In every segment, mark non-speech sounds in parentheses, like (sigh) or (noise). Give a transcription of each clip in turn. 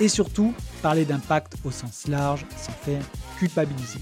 et surtout parler d'impact au sens large sans faire culpabiliser.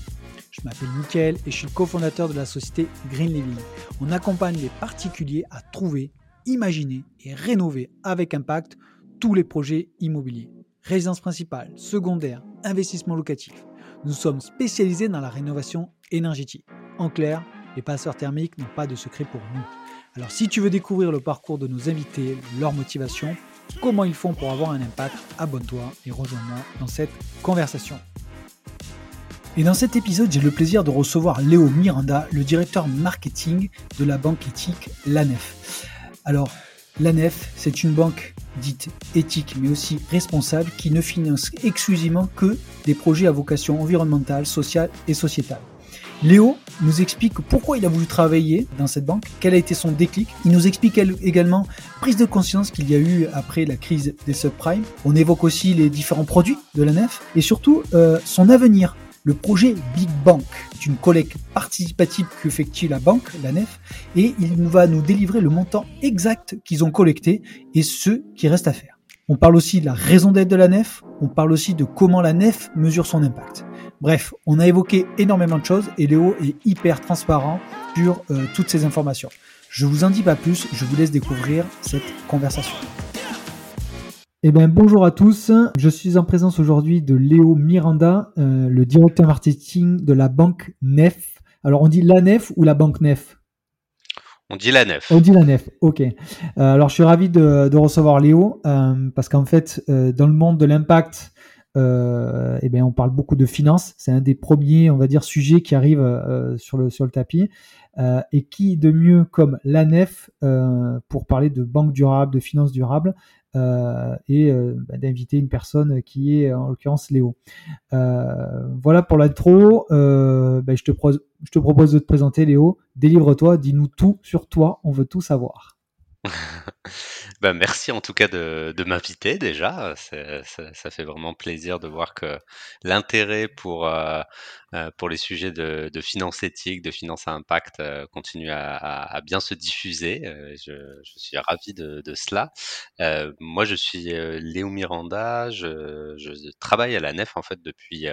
Je m'appelle Mickaël et je suis le cofondateur de la société Green Living. On accompagne les particuliers à trouver, imaginer et rénover avec impact tous les projets immobiliers. Résidence principale, secondaire, investissement locatif. Nous sommes spécialisés dans la rénovation énergétique. En clair, les passeurs thermiques n'ont pas de secret pour nous. Alors si tu veux découvrir le parcours de nos invités, leur motivation, comment ils font pour avoir un impact, abonne-toi et rejoins-moi dans cette conversation. Et dans cet épisode, j'ai le plaisir de recevoir Léo Miranda, le directeur marketing de la banque éthique LANEF. Alors, l'ANEF, c'est une banque dite éthique mais aussi responsable qui ne finance exclusivement que des projets à vocation environnementale, sociale et sociétale. Léo nous explique pourquoi il a voulu travailler dans cette banque, quel a été son déclic. Il nous explique également prise de conscience qu'il y a eu après la crise des subprimes. On évoque aussi les différents produits de la nef et surtout euh, son avenir. Le projet Big Bank est une collecte participative qu'effectue la banque, la nef, et il va nous délivrer le montant exact qu'ils ont collecté et ce qui reste à faire. On parle aussi de la raison d'être de la nef, on parle aussi de comment la nef mesure son impact. Bref, on a évoqué énormément de choses et Léo est hyper transparent sur euh, toutes ces informations. Je vous en dis pas plus, je vous laisse découvrir cette conversation. Eh bien, bonjour à tous. Je suis en présence aujourd'hui de Léo Miranda, euh, le directeur marketing de la banque Nef. Alors, on dit la Nef ou la banque Nef? On dit la Nef. On dit la Nef, ok. Euh, alors, je suis ravi de, de recevoir Léo parce qu'en fait, dans le monde de l'impact, euh, eh bien, on parle beaucoup de finances. C'est un des premiers, on va dire, sujets qui arrivent euh, sur, le, sur tapis. Euh, et qui de mieux comme l'ANEF pour parler de banque durable, de finances durables, et bah, d'inviter une personne qui est en l'occurrence Léo. voilà pour l'intro. Te je te propose de te présenter Léo. Délivre-toi, dis-nous tout sur toi, on veut tout savoir. (laughs) Ben, merci en tout cas de, m'inviter déjà. Ça, fait vraiment plaisir de voir que l'intérêt pour, euh, pour les sujets de, de finance éthique, de finance à impact euh, continue à, bien se diffuser. Je, suis ravi de, cela. moi, je suis Léo Miranda. Je, je, travaille à la NEF en fait depuis,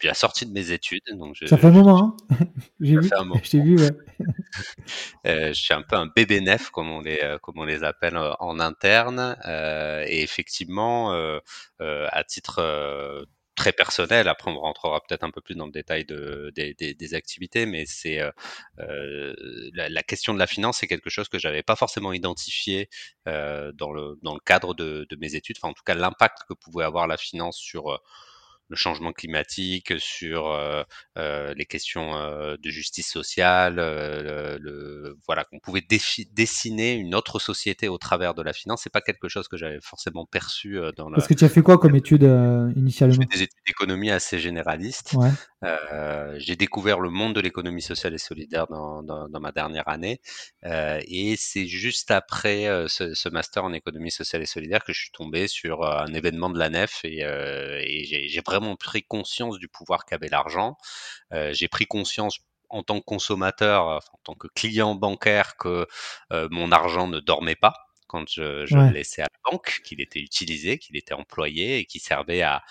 depuis la sortie de mes études. Donc je, ça fait un moment, hein (laughs) J'ai vu. Je t'ai vu, ouais. (laughs) euh, je suis un peu un bébé nef, comme on les, euh, comme on les appelle euh, en interne. Euh, et effectivement, euh, à titre très personnel. Après, on rentrera peut-être un peu plus dans le détail de, des, activités, mais c'est euh, la, la, question de la finance, c'est quelque chose que j'avais pas forcément identifié euh, dans, le, dans le cadre de, de mes études. Enfin, en tout cas, l'impact que pouvait avoir la finance sur le changement climatique, sur euh, euh, les questions euh, de justice sociale, le, voilà qu'on pouvait dessiner une autre société au travers de la finance. C'est pas quelque chose que j'avais forcément perçu dans. Parce que tu as fait quoi comme étude initialement J'ai fait des études d'économie assez généralistes. Ouais. j'ai découvert le monde de l'économie sociale et solidaire dans, dans, dans ma dernière année, et c'est juste après ce, ce, master en économie sociale et solidaire que je suis tombé sur un événement de la nef et, et j'ai vraiment pris conscience du pouvoir qu'avait l'argent. Euh, j'ai pris conscience en tant que consommateur, en tant que client bancaire, que euh, mon argent ne dormait pas quand je, je le laissais à la banque, qu'il était utilisé, qu'il était employé et qui servait à,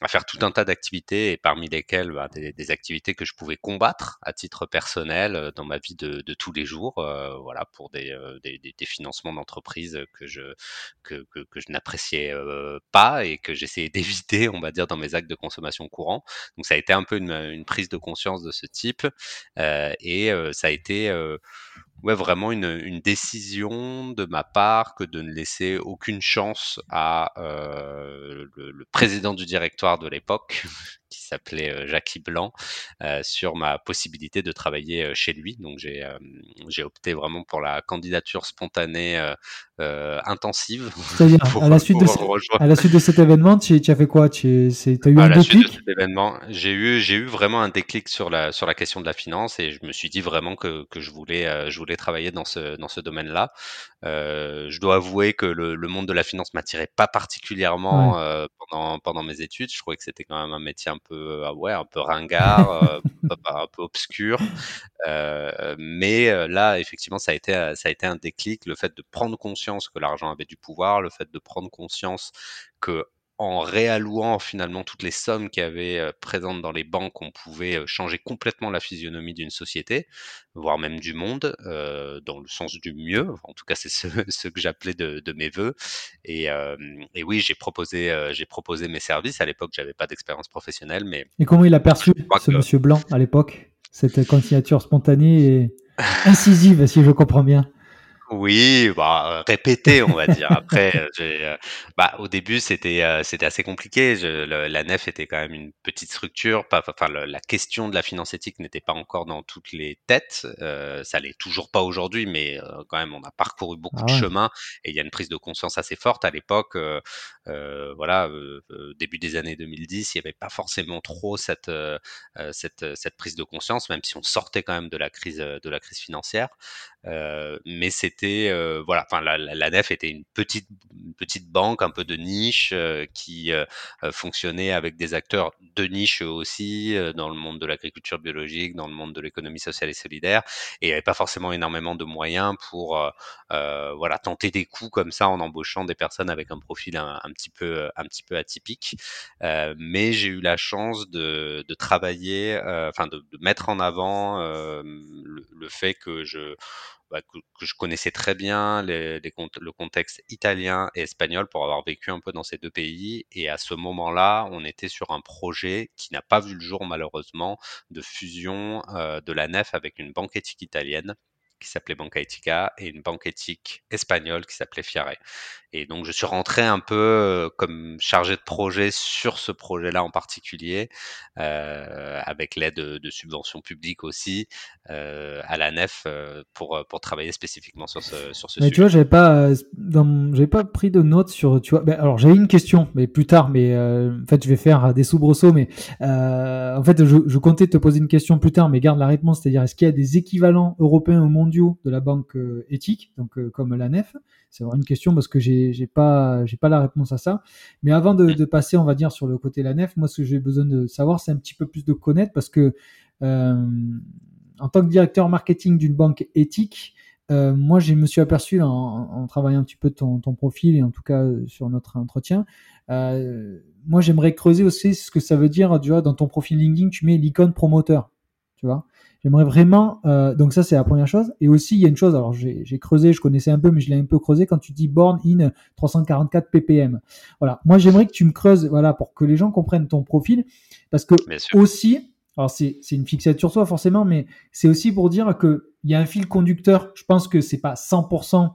à faire tout un tas d'activités et parmi lesquelles bah, des, des, activités que je pouvais combattre à titre personnel euh, dans ma vie de, de tous les jours, euh, voilà, pour des, euh, des, des financements d'entreprise que je que, que, que je n'appréciais euh, pas et que j'essayais (laughs) d'éviter, on va dire, dans mes actes de consommation courant. Donc ça a été un peu une, une prise de conscience de ce type et ça a été ouais, vraiment une, décision de ma part que de ne laisser aucune chance à euh, le, président du directoire de l'époque, qui s'appelait Jackie Blanc sur ma possibilité de travailler chez lui. Donc j'ai j'ai opté vraiment pour la candidature spontanée intensive. C'est-à-dire (laughs) à, la suite de à la suite de cet événement, tu, tu as fait quoi? Tu as eu un déclic événement, j'ai eu j'ai eu vraiment un déclic sur la sur la question de la finance et je me suis dit vraiment que, que je voulais je voulais travailler dans ce dans ce domaine-là. Euh, je dois avouer que le, le, monde de la finance m'attirait pas particulièrement euh, pendant, pendant mes études. Je trouvais que c'était quand même un métier un peu, euh, ouais, un peu ringard, euh, (laughs) un peu obscur. Euh, mais là, effectivement, ça a été, ça a été un déclic. Le fait de prendre conscience que l'argent avait du pouvoir, le fait de prendre conscience que en réallouant finalement toutes les sommes qui avaient euh, présentes dans les banques, on pouvait euh, changer complètement la physionomie d'une société, voire même du monde, euh, dans le sens du mieux. en tout cas, c'est ce, (laughs) ce, que j'appelais de, de, mes voeux. Et, euh, et oui, j'ai proposé, euh, j'ai proposé mes services. À l'époque, j'avais pas d'expérience professionnelle, mais. Et comment il a perçu ce monsieur blanc à l'époque Cette candidature spontanée et (laughs) incisive, si je comprends bien? Oui, bah, répété, on va dire. Après, euh, euh, bah, au début, c'était euh, c'était assez compliqué. Je, la nef était quand même une petite structure. Pas, enfin, la question de la finance éthique n'était pas encore dans toutes les têtes. Euh, ça l'est toujours pas aujourd'hui, mais quand même, on a parcouru beaucoup ah de chemin et il y a une prise de conscience assez forte à l'époque. voilà, début des années 2010, il n'y avait pas forcément trop cette cette cette prise de conscience, même si on sortait quand même de la crise de la crise financière. Euh, mais c'était euh, voilà, enfin la, la, nef était une petite petite banque un peu de niche euh, qui fonctionnait avec des acteurs de niche aussi dans le monde de l'agriculture biologique, dans le monde de l'économie sociale et solidaire, et il n'y avait pas forcément énormément de moyens pour voilà tenter des coups comme ça en embauchant des personnes avec un profil un, un petit peu un petit peu atypique. mais j'ai eu la chance de, de travailler, enfin de, de, mettre en avant le, le fait que je bah, que, je connaissais très bien le contexte italien et espagnol pour avoir vécu un peu dans ces deux pays. Et à ce moment-là, on était sur un projet qui n'a pas vu le jour malheureusement de fusion euh, de la nef avec une banque éthique italienne qui s'appelait Banca Etica et une banque éthique espagnole qui s'appelait Fiare. Et donc, je suis rentré un peu euh, comme chargé de projet sur ce projet-là en particulier, euh, avec l'aide de, subventions publiques aussi euh, à la nef pour pour travailler spécifiquement sur ce sur ce mais sujet. tu vois, j'avais pas j'avais pas pris de notes sur tu vois. Ben, alors j'avais une question, mais plus tard. Mais en fait, je vais faire des soubresauts. Mais en fait, je, je comptais te poser une question plus tard, mais garde la réponse. C'est-à-dire, est-ce qu'il y a des équivalents européens ou de la banque éthique, donc comme la nef c'est vraiment une question parce que j'ai j'ai pas pas la réponse à ça. Mais avant de, passer, on va dire sur le côté la nef, moi ce que j'ai besoin de savoir, c'est un petit peu plus de connaître parce que euh, en tant que directeur marketing d'une banque éthique, euh, moi, je me suis aperçu en, travaillant un petit peu ton, ton, profil et en tout cas sur notre entretien. Euh, moi, j'aimerais creuser aussi ce que ça veut dire. Tu vois, dans ton profil LinkedIn, tu mets l'icône promoteur. Tu vois, J'aimerais vraiment. Euh, donc ça c'est la première chose. Et aussi il y a une chose. Alors j'ai creusé, je connaissais un peu, mais je l'ai un peu creusé quand tu dis born in 344 ppm. Voilà. Moi j'aimerais que tu me creuses, voilà, pour que les gens comprennent ton profil, parce que aussi. Alors c'est une fixature sur toi forcément, mais c'est aussi pour dire que il y a un fil conducteur. Je pense que c'est pas 100%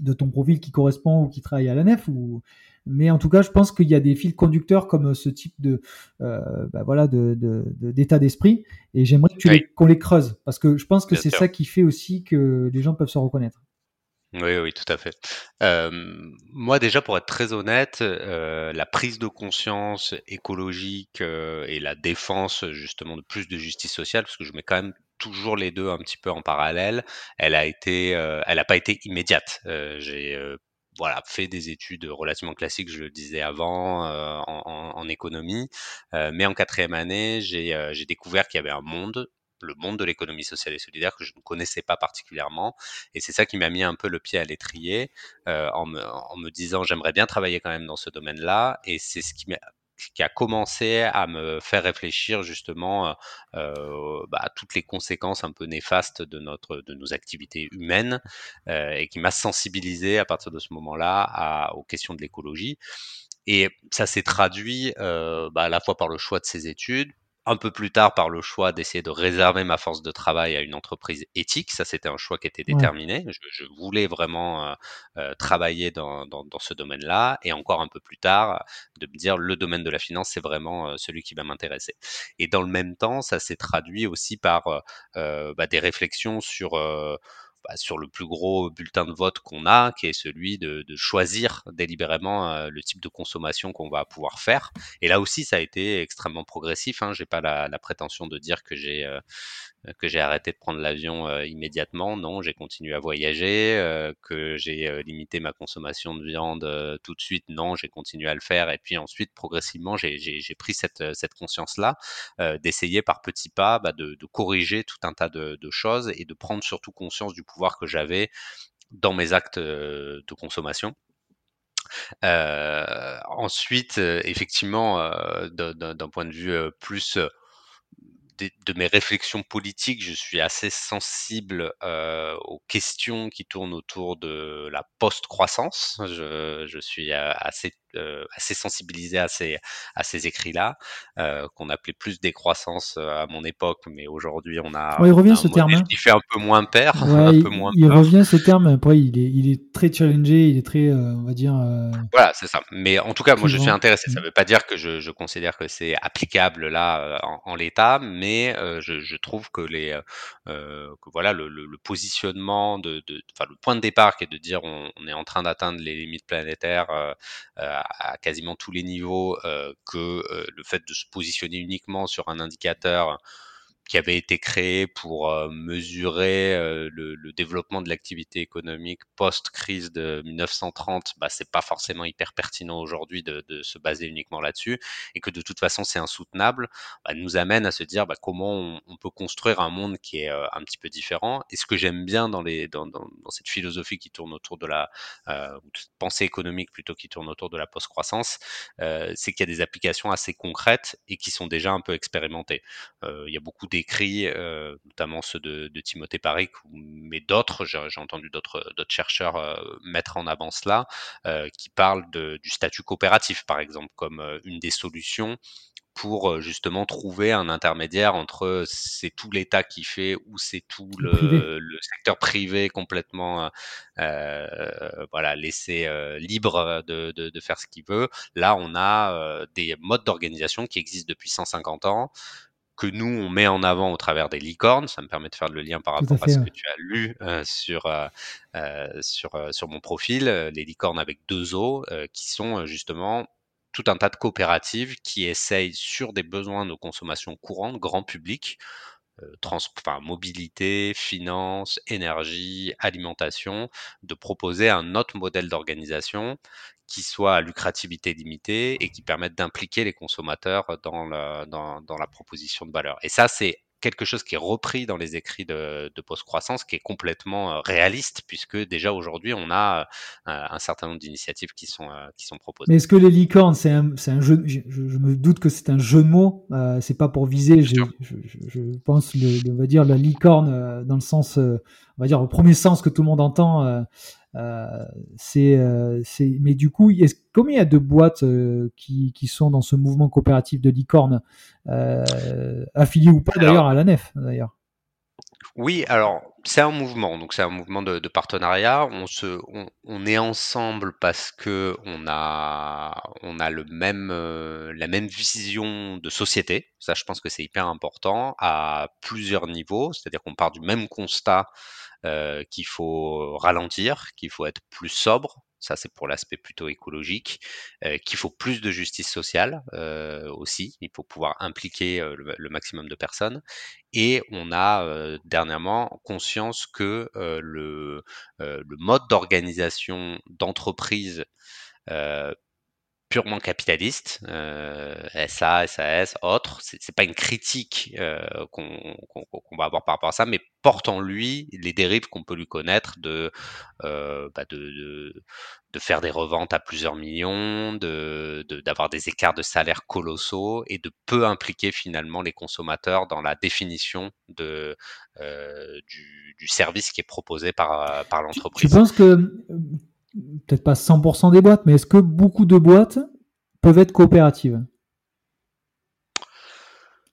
de ton profil qui correspond ou qui travaille à la nef ou mais en tout cas, je pense qu'il y a des fils conducteurs comme ce type de, euh, bah voilà, de, d'état d'esprit. Et j'aimerais qu'on les creuse parce que je pense que c'est ça qui fait aussi que les gens peuvent se reconnaître. Oui, oui, tout à fait. Euh, moi, déjà, pour être très honnête, euh, la prise de conscience écologique euh, et la défense justement de plus de justice sociale, parce que je mets quand même toujours les deux un petit peu en parallèle, elle a été, elle n'a pas été immédiate. j'ai voilà, fait des études relativement classiques, je le disais avant, euh, en, en, économie. Euh, mais en quatrième année, j'ai euh, découvert qu'il y avait un monde le monde de l'économie sociale et solidaire que je ne connaissais pas particulièrement. Et c'est ça qui m'a mis un peu le pied à l'étrier euh, en, me, en me disant j'aimerais bien travailler quand même dans ce domaine-là. Et c'est ce qui m'a qui a commencé à me faire réfléchir justement euh, bah, à toutes les conséquences un peu néfastes de notre de nos activités humaines euh, et qui m'a sensibilisé à partir de ce moment-là aux questions de l'écologie. Et ça s'est traduit euh, bah, à la fois par le choix de ces études, un peu plus tard par le choix d'essayer de réserver ma force de travail à une entreprise éthique. Ça, c'était un choix qui était déterminé. Je, voulais vraiment euh, euh, travailler dans, dans, dans ce domaine-là. Et encore un peu plus tard, de me dire le domaine de la finance, c'est vraiment euh, celui qui va m'intéresser. Et dans le même temps, ça s'est traduit aussi par bah, des réflexions sur bah, sur le plus gros bulletin de vote qu'on a, qui est celui de, choisir délibérément le type de consommation qu'on va pouvoir faire. Et là aussi, ça a été extrêmement progressif. Hein. J'ai pas la, prétention de dire que j'ai que j'ai arrêté de prendre l'avion euh, immédiatement. Non, j'ai continué à voyager, euh, que j'ai euh, limité ma consommation de viande tout de suite. Non, j'ai continué à le faire. Et puis ensuite, progressivement, j'ai pris cette, cette conscience-là d'essayer par petits pas bah, de, de, corriger tout un tas de, de, choses et de prendre surtout conscience du pouvoir que j'avais dans mes actes de consommation. Euh, ensuite, effectivement, d'un point de vue plus de, mes réflexions politiques, je suis assez sensible euh, aux questions qui tournent autour de la post-croissance. Je, je, suis assez, euh, assez sensibilisé à ces, à ces écrits-là, euh, qu'on appelait plus décroissance euh, à mon époque, mais aujourd'hui on a. il revient ce terme. Hein. fait un peu moins peur. (laughs) un peu moins il revient ce terme. Après, il est, il est très challengé, il est très, on va dire. Voilà, c'est ça. Mais en tout cas, moi je suis intéressé. Ça ne veut pas dire que je, je considère que c'est applicable là en, en l'état, mais je, je, trouve que les, que voilà, le, le, le positionnement de, de, le point de départ qui est de dire on, on est en train d'atteindre les limites planétaires à quasiment tous les niveaux que le fait de se positionner uniquement sur un indicateur qui avait été créé pour euh, mesurer euh, le, développement de l'activité économique post-crise de 1930, bah, c'est pas forcément hyper pertinent aujourd'hui de, se baser uniquement là-dessus, et que de toute façon c'est insoutenable, bah, nous amène à se dire bah, comment on, peut construire un monde qui est euh, un petit peu différent. Et ce que j'aime bien dans, les, dans, dans, cette philosophie qui tourne autour de la euh, pensée économique plutôt qui tourne autour de la post-croissance, c'est qu'il y a des applications assez concrètes et qui sont déjà un peu expérimentées. il y a beaucoup écrits, euh, notamment ceux de, de Timothée Paric, mais d'autres, j'ai entendu d'autres chercheurs euh, mettre en avant cela, euh, qui parlent de, du statut coopératif, par exemple, comme une des solutions pour justement trouver un intermédiaire entre c'est tout l'État qui fait ou c'est tout le, le, secteur privé complètement euh, voilà laissé euh, libre de, de, de, faire ce qu'il veut. Là, on a euh, des modes d'organisation qui existent depuis 150 ans que nous, on met en avant au travers des licornes. Ça me permet de faire le lien par rapport à, ce que tu as lu euh, sur, euh, euh sur, euh, sur mon profil, les licornes avec deux os, qui sont justement tout un tas de coopératives qui essayent sur des besoins de consommation courante, grand public, trans enfin, mobilité, finance, énergie, alimentation, de proposer un autre modèle d'organisation qui soit à lucrativité limitée et qui permettent d'impliquer les consommateurs dans, le, dans, la proposition de valeur. Et ça, c'est quelque chose qui est repris dans les écrits de, de post-croissance, qui est complètement euh, réaliste, puisque déjà aujourd'hui, on a euh, un certain nombre d'initiatives qui sont, euh, qui sont proposées. Mais est-ce que les licornes, c'est un, un, jeu, je, je, me doute que c'est un jeu de mots, euh, c'est pas pour viser, je, je, pense, le, on va dire, la licorne dans le sens, on va dire, au premier sens que tout le monde entend, euh, c'est, euh, c'est, mais du coup, est combien il y a de boîtes euh, qui, qui, sont dans ce mouvement coopératif de licorne, affiliées ou pas d'ailleurs à la nef d'ailleurs Oui, alors c'est un mouvement, donc c'est un mouvement de, de, partenariat. On se, on, on, est ensemble parce que on a, on a le même, la même vision de société. Ça, je pense que c'est hyper important à plusieurs niveaux. C'est-à-dire qu'on part du même constat euh, qu'il faut ralentir, qu'il faut être plus sobre. Ça, c'est pour l'aspect plutôt écologique. Euh, qu'il faut plus de justice sociale euh, aussi. Il faut pouvoir impliquer euh, le, maximum de personnes. Et on a euh, dernièrement conscience que le, le, mode d'organisation d'entreprise purement capitaliste, euh, SA, SAS, autres. C'est pas une critique euh, qu'on qu va avoir par rapport à ça, mais porte en lui les dérives qu'on peut lui connaître de, euh, bah de, de, de, faire des reventes à plusieurs millions, de d'avoir des écarts de salaire colossaux et de peu impliquer finalement les consommateurs dans la définition de, du, du, service qui est proposé par, par l'entreprise. Tu, tu penses que peut-être pas 100% des boîtes, mais est-ce que beaucoup de boîtes peuvent être coopératives?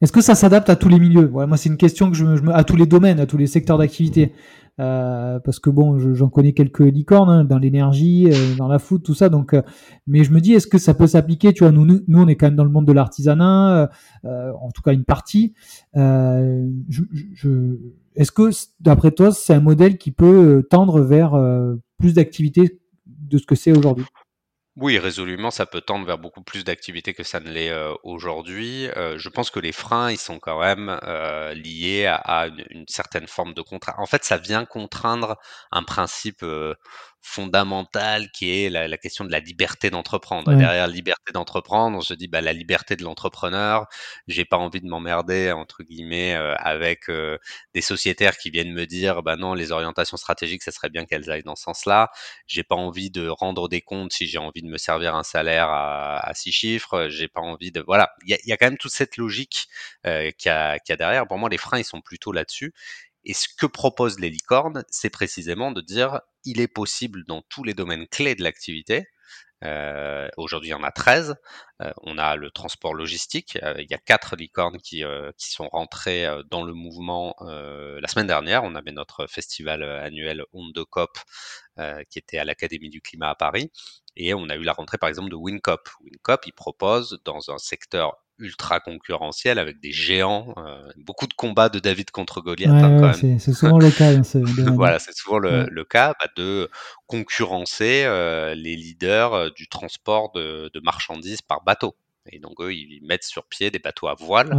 Est-ce que ça s'adapte à tous les milieux? Moi, c'est une question que je me, à tous les domaines, à tous les secteurs d'activité. Euh, parce que bon, j'en connais quelques licornes hein, dans l'énergie, euh, dans la food, tout ça. Donc, euh, mais je me dis, est-ce que ça peut s'appliquer? Tu vois, nous, nous, on est quand même dans le monde de l'artisanat, en tout cas une partie. Est-ce que, d'après toi, c'est un modèle qui peut tendre vers plus d'activités de ce que c'est aujourd'hui oui, résolument, ça peut tendre vers beaucoup plus d'activités que ça ne l'est euh, aujourd'hui. Euh, je pense que les freins, ils sont quand même euh, liés à, une, certaine forme de contrat. En fait, ça vient contraindre un principe fondamentale qui est la, question de la liberté d'entreprendre. Derrière la liberté d'entreprendre, on se dit bah, la liberté de l'entrepreneur. J'ai pas envie de m'emmerder entre guillemets euh, avec euh, des sociétaires qui viennent me dire bah non les orientations stratégiques ça serait bien qu'elles aillent dans ce sens-là. J'ai pas envie de rendre des comptes si j'ai envie de me servir un salaire à, à six chiffres. J'ai pas envie de voilà. Il y a, y a, quand même toute cette logique euh, qu'il y, a, a derrière. Pour moi les freins ils sont plutôt là-dessus. Et ce que proposent les licornes, c'est précisément de dire il est possible dans tous les domaines clés de l'activité. Euh, Aujourd'hui, il y en a 13. Euh, on a le transport logistique. Euh, il y a quatre licornes qui, euh, qui sont rentrées dans le mouvement la semaine dernière. On avait notre festival annuel Onde de COP qui était à l'Académie du climat à Paris. Et on a eu la rentrée, par exemple, de WinCop. WinCop, il propose dans un secteur ultra concurrentiel avec des géants, euh, beaucoup de combats de David contre Goliath. Hein, (laughs) c'est souvent le cas. Hein, voilà, c'est souvent le, cas bah, de concurrencer euh, les leaders euh, du transport de, marchandises par bateau. Et donc eux, ils mettent sur pied des bateaux à voile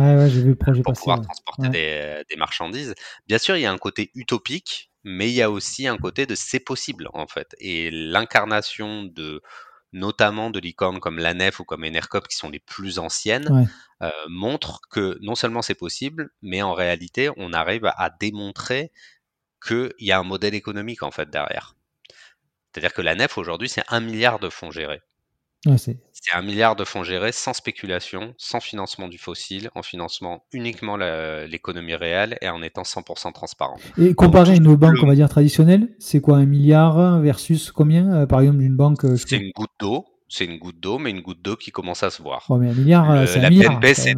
pour pouvoir transporter des, des, marchandises. Bien sûr, il y a un côté utopique, mais il y a aussi un côté de c'est possible en fait. Et l'incarnation de notamment de licornes comme la Nef ou comme Enercop qui sont les plus anciennes, euh, montrent que non seulement c'est possible, mais en réalité, on arrive à démontrer qu'il y a un modèle économique en fait derrière. C'est-à-dire que la Nef aujourd'hui, c'est un milliard de fonds gérés c'est un milliard de fonds gérés sans spéculation, sans financement du fossile, en financement uniquement l'économie réelle et en étant 100% transparent. Et comparé à nos banques, on va dire traditionnelles, c'est quoi un milliard versus combien euh, Par exemple, d'une banque. Euh, c'est une goutte d'eau. C'est une goutte d'eau, mais une goutte d'eau qui commence à se voir. mais un milliard, euh, un la milliard. BNP, c'est,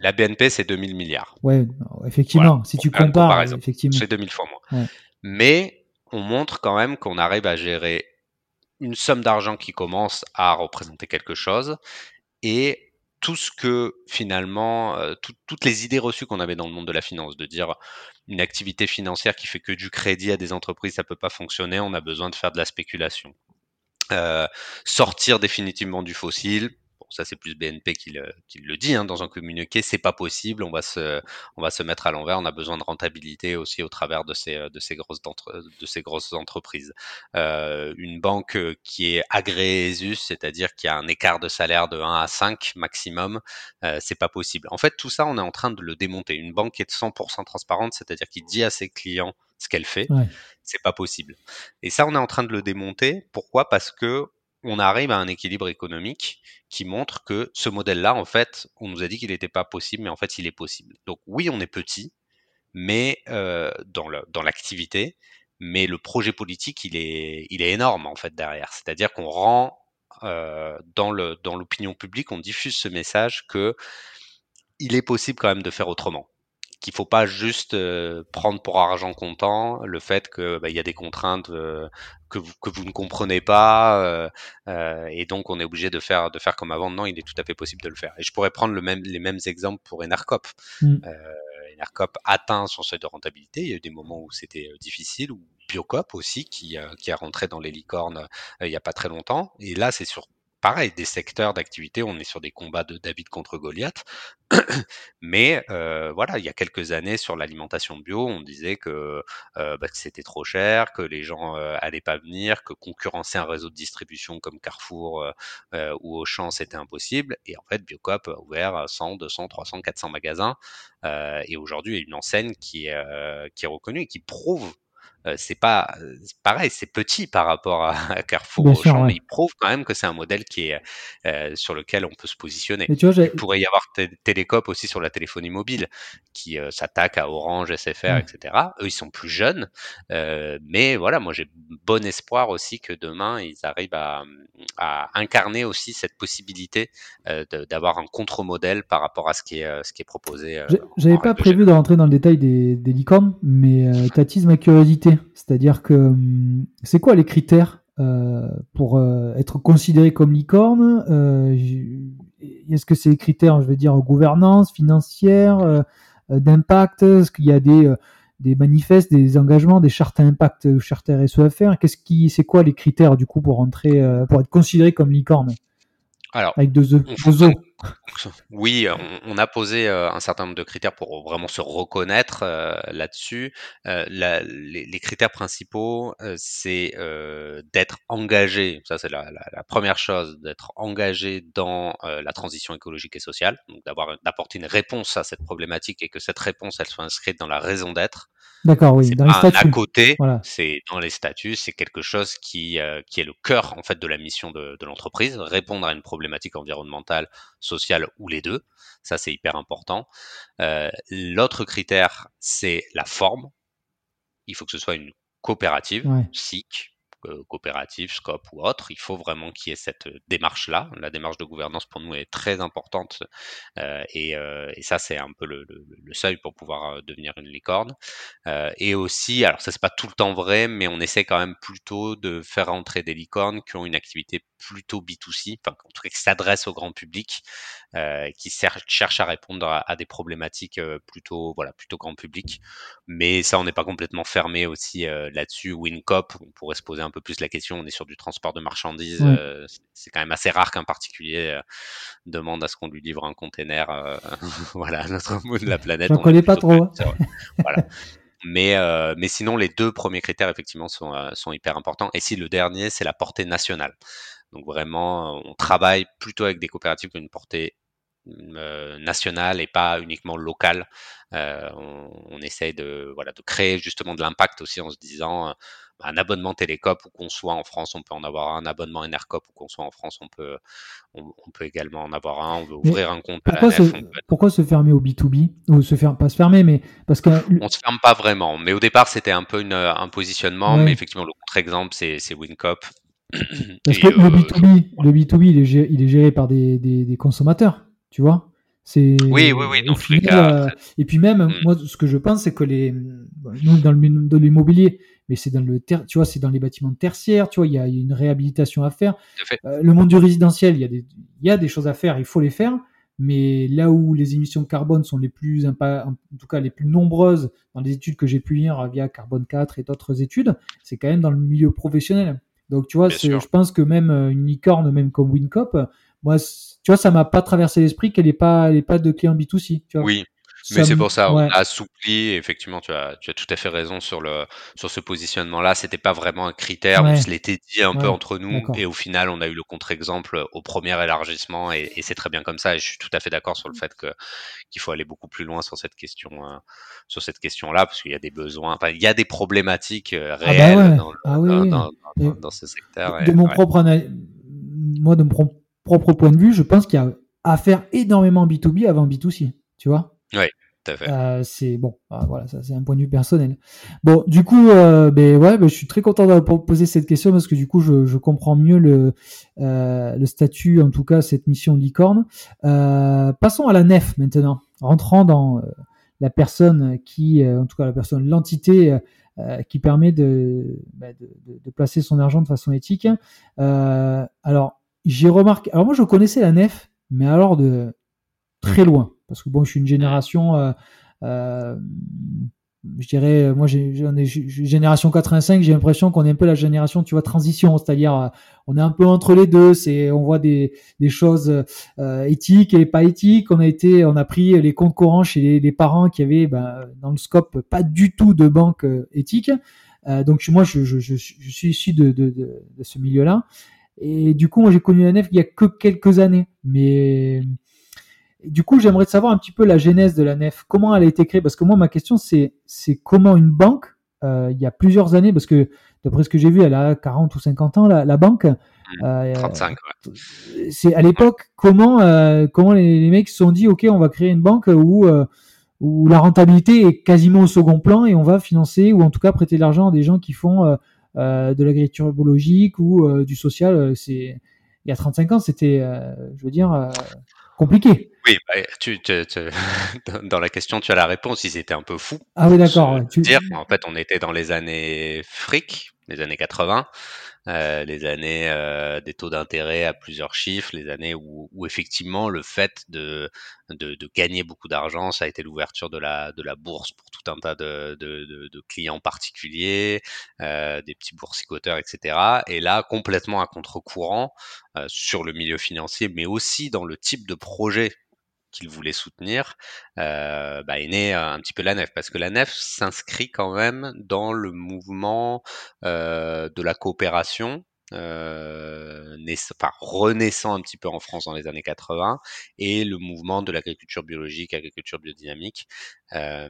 la, BNP, c'est 2000 milliards. (laughs) Ouais, effectivement. Si tu compares. C'est 2000 fois moins. Mais on montre quand même qu'on arrive à gérer une somme d'argent qui commence à représenter quelque chose et tout ce que finalement, euh, toutes les idées reçues qu'on avait dans le monde de la finance, de dire une activité financière qui fait que du crédit à des entreprises, ça peut pas fonctionner, on a besoin de faire de la spéculation. Euh, sortir définitivement du fossile, ça c'est plus BNP qui le, qui le dit hein, dans un communiqué, c'est pas possible, on va se, on va se mettre à l'envers, on a besoin de rentabilité aussi au travers de ces, de ces, grosses, de ces grosses entreprises. Euh, une banque qui est agréée ESUS, c'est-à-dire qui a un écart de salaire de 1 à 5 maximum, euh, c'est pas possible. En fait, tout ça, on est en train de le démonter. Une banque qui est 100% transparente, c'est-à-dire qui dit à ses clients ce qu'elle fait, c'est pas possible. Et ça, on est en train de le démonter. Pourquoi? Parce que on arrive à un équilibre économique qui montre que ce modèle-là, en fait, on nous a dit qu'il n'était pas possible, mais en fait, il est possible. Donc oui, on est petit, mais euh, dans l'activité, mais le projet politique, il est, énorme en fait derrière. C'est-à-dire qu'on rend euh, dans l'opinion publique, on diffuse ce message que il est possible quand même de faire autrement qu'il faut pas juste euh, prendre pour argent comptant le fait que bah, il y a des contraintes euh, que, vous, que vous ne comprenez pas euh, et donc on est obligé de faire de faire comme avant. Non, il est tout à fait possible de le faire. Et je pourrais prendre le même, les mêmes exemples pour Enercop. Mm. Enercop atteint son seuil de rentabilité. Il y a eu des moments où c'était difficile, ou Biocop aussi, qui, qui a rentré dans les licornes il n'y a pas très longtemps. Et là, c'est sur pareil, des secteurs d'activité, on est sur des combats de David contre Goliath. (coughs) Mais euh, voilà, il y a quelques années sur l'alimentation bio, on disait que, euh, bah, c'était trop cher, que les gens euh, allaient pas venir, que concurrencer un réseau de distribution comme Carrefour ou Auchan, c'était impossible. Et en fait, Biocop a ouvert 100, 200, 300, 400 magasins. et aujourd'hui, il y a une enseigne qui est, qui est reconnue et qui prouve euh, c'est pas pareil, c'est petit par rapport à, Carrefour, Auchan, mais il prouve quand même que c'est un modèle qui est euh, sur lequel on peut se positionner. il pourrait y avoir Télécop aussi sur la téléphonie mobile qui euh, s'attaque à Orange, SFR, etc. Eux, ils sont plus jeunes, mais voilà, moi j'ai bon espoir aussi que demain ils arrivent à, à incarner aussi cette possibilité d'avoir un contre-modèle par rapport à ce qui est ce qui est proposé. J'avais pas prévu de rentrer dans le détail des, des licornes, mais t'attises ma curiosité. C'est-à-dire que hum, c'est quoi les critères euh, pour euh, être considéré comme licorne euh, Est-ce que c'est les critères, je veux dire, gouvernance, financière, d'impact? Est-ce qu'il y a des, manifestes, des engagements, des chartes à impact ou chartes RSE Qu'est-ce qui, c'est quoi les critères du coup pour rentrer, pour être considéré comme licorne? Alors, avec deux, œufs, (laughs) Oui, on, a posé euh, un certain nombre de critères pour vraiment se reconnaître euh, là-dessus. Euh, les, critères principaux, c'est d'être engagé. Ça, c'est la, première chose, d'être engagé dans la transition écologique et sociale, donc d'avoir d'apporter une réponse à cette problématique et que cette réponse, elle soit inscrite dans la raison d'être. D'accord, oui. Dans les statuts. À côté, c'est dans les statuts, c'est quelque chose qui, euh, qui est le cœur en fait de la mission de, de l'entreprise, répondre à une problématique environnementale, sociale ou les deux. Ça, c'est hyper important. Euh, L'autre critère, c'est la forme. Il faut que ce soit une coopérative, SIC, euh, coopérative, SCOP ou autre. Il faut vraiment qu'il y ait cette démarche-là. La démarche de gouvernance pour nous est très importante euh, et, euh, ça c'est un peu le, seuil pour pouvoir devenir une licorne. et aussi, alors ça c'est pas tout le temps vrai, mais on essaie quand même plutôt de faire entrer des licornes qui ont une activité plutôt B2C, enfin en tout cas qui s'adresse au grand public, euh, qui cherche à répondre à, des problématiques euh, plutôt voilà plutôt grand public. Mais ça, on n'est pas complètement fermé aussi euh, là-dessus. WinCop, on pourrait se poser un peu plus la question. On est sur du transport de marchandises. c'est quand même assez rare qu'un particulier demande à ce qu'on lui livre un container. (laughs) voilà, à notre bout de la planète. J'en connais pas trop. Hein. voilà. Mais, mais sinon, les deux premiers critères, effectivement, sont, sont hyper importants. Et si le dernier, c'est la portée nationale. Donc vraiment, on travaille plutôt avec des coopératives qui ont une portée euh, nationale et pas uniquement locale. Euh, on, on, essaye de, voilà, de créer justement de l'impact aussi en se disant euh, un abonnement Télécop ou qu'on soit en France, on peut en avoir un abonnement Enercop ou qu'on soit en France, on peut, on, peut également en avoir un. On veut ouvrir un compte pourquoi à la se, Pourquoi se fermer au B2B ou se faire pas se fermer, mais parce que on se ferme pas vraiment. Mais au départ, c'était un peu une, un positionnement, mais effectivement, le contre-exemple, c'est WinCop (clears throat) parce que le, B2B, euh, le B2B, il est géré, il est géré par des, des, des, consommateurs, tu vois? C'est oui, oui, oui. Dans les cas, euh, et puis même, hmm. moi, ce que je pense, c'est que les, nous, dans le dans l'immobilier, mais c'est dans le ter, tu vois, c'est dans les bâtiments tertiaires, tu vois, il y a, une réhabilitation à faire. Euh, le monde du résidentiel, il y a des, il y a des choses à faire, il faut les faire. Mais là où les émissions de carbone sont les plus, en tout cas les plus nombreuses dans les études que j'ai pu lire via Carbone 4 et d'autres études, c'est quand même dans le milieu professionnel. Donc, tu vois, je pense que même euh, une licorne, même comme WinCop, moi, tu vois, ça m'a pas traversé l'esprit qu'elle n'est pas, elle est pas de client B2C. Tu vois. Oui, mais c'est pour ça, on a assoupli. Effectivement, tu as, tu as tout à fait raison sur le sur ce positionnement-là. C'était pas vraiment un critère. On se l'était dit un peu entre nous, et au final, on a eu le contre-exemple au premier élargissement, et, et c'est très bien comme ça. Et je suis tout à fait d'accord sur le fait que qu'il faut aller beaucoup plus loin sur cette question, euh, sur cette question-là, parce qu'il y a des besoins, enfin, il y a des problématiques réelles dans, ce secteur. De, mon propre moi, de mon propre point de vue, je pense qu'il y a à faire énormément B2B avant B2C. Tu vois oui, tout à fait. Euh, c'est bon, ah, voilà, ça c'est un point de vue personnel. Bon, du coup, euh, ben ouais, ben, je suis très content d'avoir posé cette question parce que du coup, je, je comprends mieux le, euh, le statut, en tout cas, cette mission licorne. Euh, passons à la nef maintenant, rentrant dans euh, la personne qui, euh, en tout cas, la personne, l'entité qui permet de, ben, de, de, de, placer son argent de façon éthique. alors, j'ai remarqué, alors moi, je connaissais la nef, mais alors de très loin parce que bon, je suis une génération, euh, euh, je dirais, moi, j'ai, génération 85, j'ai l'impression qu'on est un peu la génération, tu vois, transition, c'est-à-dire, euh, on est un peu entre les deux, c'est, on voit des, des choses éthiques et pas éthiques. On a été, on a pris les comptes courants chez les, parents qui avaient, ben, dans le scope, pas du tout de banque éthique. donc moi, je, je, je, je suis issu de, de, de, de ce milieu-là. Et du coup, moi, j'ai connu la nef il y a que quelques années, mais du coup, j'aimerais savoir un petit peu la genèse de la nef. Comment elle a été créée? Parce que moi, ma question, c'est c'est comment une banque il y a plusieurs années, parce que d'après ce que j'ai vu, elle a 40 ou 50 ans, la, banque. 35, mmh, C'est à l'époque, comment, comment les, mecs se sont dit, OK, on va créer une banque où, où la rentabilité est quasiment au second plan et on va financer ou en tout cas prêter de l'argent à des gens qui font de l'agriculture biologique ou du social. C'est il y a 35 ans, c'était, je veux dire, compliqué. Oui, bah, tu, (laughs) dans la question, tu as la réponse. Ils étaient un peu fous. Ah oui, d'accord. Dire, en fait, on était dans les années fric, les années 80. Euh, les années euh, des taux d'intérêt à plusieurs chiffres, les années où, effectivement le fait de, de, gagner beaucoup d'argent, ça a été l'ouverture de la, bourse pour tout un tas de clients particuliers, euh, des petits boursicoteurs, etc. Et là, complètement à contre-courant euh, sur le milieu financier, mais aussi dans le type de projet qu'il voulait soutenir, euh, bah, est né un petit peu la nef, parce que la nef s'inscrit quand même dans le mouvement euh, de la coopération, euh, enfin, renaissant un petit peu en France dans les années 80, et le mouvement de l'agriculture biologique, agriculture biodynamique. Euh,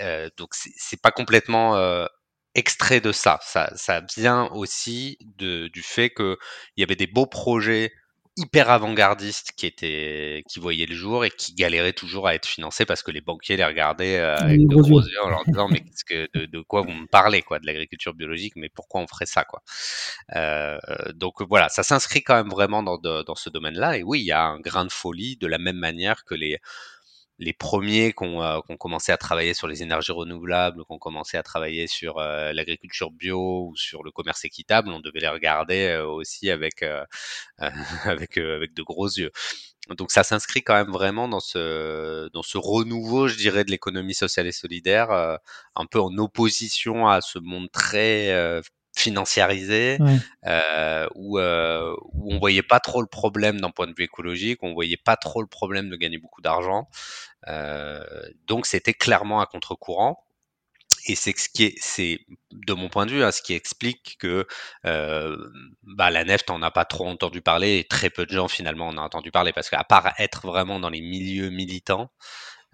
euh, donc c'est pas complètement euh, extrait de ça. ça. Ça vient aussi de, du fait qu'il y avait des beaux projets hyper avant-gardistes qui étaient qui voyaient le jour et qui galéraient toujours à être financés parce que les banquiers les regardaient euh, avec de gros yeux en leur disant mais que, de, de, quoi vous me parlez quoi de l'agriculture biologique mais pourquoi on ferait ça quoi? Euh, donc voilà ça s'inscrit quand même vraiment dans, dans ce domaine-là et oui il y a un grain de folie de la même manière que les les premiers qui ont, euh, commencé à travailler sur les énergies renouvelables, qui ont commencé à travailler sur euh, l'agriculture bio ou sur le commerce équitable, on devait les regarder euh, aussi avec, (laughs) avec, avec de gros yeux. Donc ça s'inscrit quand même vraiment dans ce, dans ce renouveau, je dirais, de l'économie sociale et solidaire, un peu en opposition à ce monde très financiarisé, euh, où, euh, où on voyait pas trop le problème d'un point de vue écologique, on voyait pas trop le problème de gagner beaucoup d'argent. Euh, donc c'était clairement à contre-courant. Et c'est ce qui est, c'est de mon point de vue, hein, ce qui explique que euh, bah, la nef, t'en as pas trop entendu parler, et très peu de gens finalement en ont entendu parler, parce qu'à part être vraiment dans les milieux militants,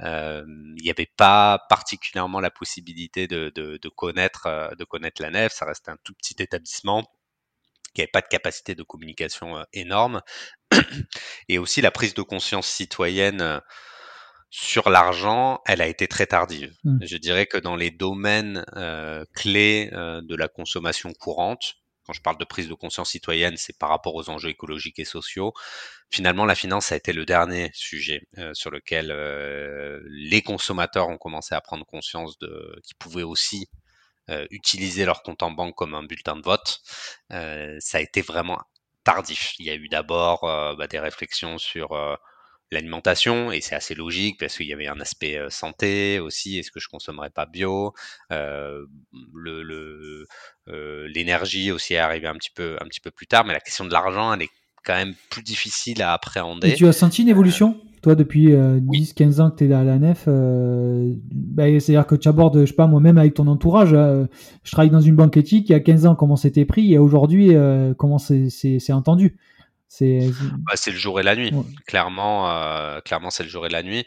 il n'y avait pas particulièrement la possibilité de, de, de, connaître, euh, de connaître la nef. Ça restait un tout petit établissement qui n'avait pas de capacité de communication euh, énorme. (clears throat) Et aussi la prise de conscience citoyenne euh, sur l'argent, elle a été très tardive. Mmh. Je dirais que dans les domaines euh, clés euh, de la consommation courante, quand je parle de prise de conscience citoyenne, c'est par rapport aux enjeux écologiques et sociaux. Finalement, la finance a été le dernier sujet euh, sur lequel euh, les consommateurs ont commencé à prendre conscience de qu'ils pouvaient aussi euh, utiliser leur compte en banque comme un bulletin de vote. ça a été vraiment tardif. Il y a eu d'abord bah, des réflexions sur l'alimentation et c'est assez logique parce qu'il y avait un aspect santé aussi est-ce que je consommerais pas bio? Euh, le l'énergie aussi est arrivée un petit peu un petit peu plus tard mais la question de l'argent elle est quand même plus difficile à appréhender. Et tu as senti une évolution toi depuis 10 15 ans que tu es à la nef bah, c'est à dire que tu abordes je sais pas moi même avec ton entourage je travaille dans une banque éthique il y a 15 ans comment c'était pris et aujourd'hui comment c'est entendu? Bah, c'est le jour et la nuit. Clairement, euh, clairement, c'est le jour et la nuit.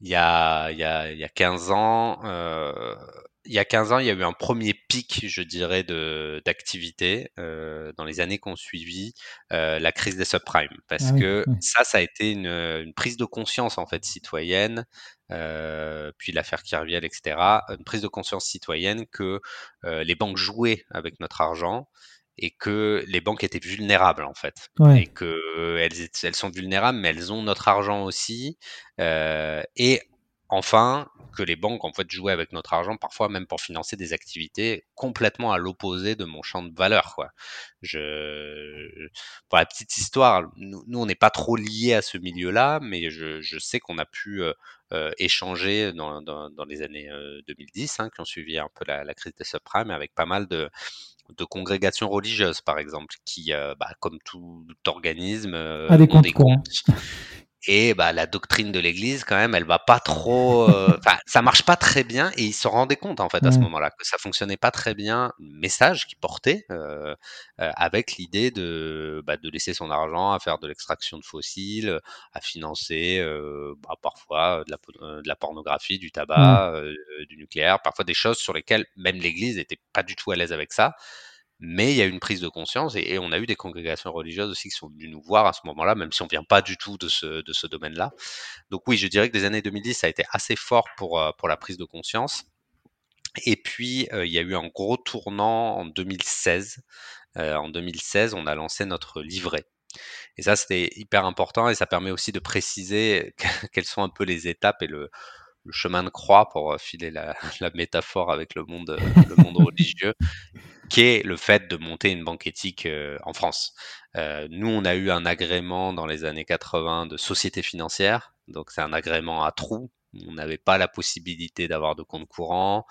Il y a, il y a, il y a 15 ans, euh, il y a 15 ans, il y a eu un premier pic, je dirais, d'activité euh, dans les années qui ont suivi euh, la crise des subprimes, parce ah que ça, ça a été une, une, prise de conscience en fait citoyenne, euh, puis l'affaire Kirviel, etc. Une prise de conscience citoyenne que les banques jouaient avec notre argent et que les banques étaient vulnérables en fait. Et que elles, elles, sont vulnérables mais elles ont notre argent aussi euh, et enfin que les banques en fait jouaient avec notre argent parfois même pour financer des activités complètement à l'opposé de mon champ de valeur quoi. Je pour la petite histoire nous, nous on n'est pas trop liés à ce milieu là mais je, je sais qu'on a pu euh, euh, échanger dans, dans, dans, les années 2010 hein, qui ont suivi un peu la, la crise des subprimes avec pas mal de de congrégations religieuses, par exemple, qui, euh, bah, comme tout organisme, euh, ont des comptes. Et bah, la doctrine de l'Église, quand même, elle va pas trop. Euh, enfin, ça marche pas très bien. Et ils se rendaient compte, en fait, à ce moment-là, que ça fonctionnait pas très bien. Le message qu'ils portaient, euh, euh, avec l'idée de, bah, de laisser son argent à faire de l'extraction de fossiles, à financer bah, parfois de la, de la, pornographie, du tabac, du nucléaire, parfois des choses sur lesquelles même l'Église n'était pas du tout à l'aise avec ça. Mais il y a une prise de conscience et, on a eu des congrégations religieuses aussi qui sont venues nous voir à ce moment-là, même si on vient pas du tout de ce, de ce domaine-là. Donc oui, je dirais que des années 2010, ça a été assez fort pour, euh, pour la prise de conscience. Et puis, euh, il y a eu un gros tournant en 2016. Euh, en 2016, on a lancé notre livret. Et ça, c'était hyper important et ça permet aussi de préciser (laughs) quelles sont un peu les étapes et le, le chemin de croix pour filer la, (laughs) la métaphore avec le monde, le monde religieux qui est le fait de monter une banque éthique euh, en France. Euh, nous, on a eu un agrément dans les années 80 de société financière, donc c'est un agrément à trous. On n'avait pas la possibilité d'avoir de compte courant,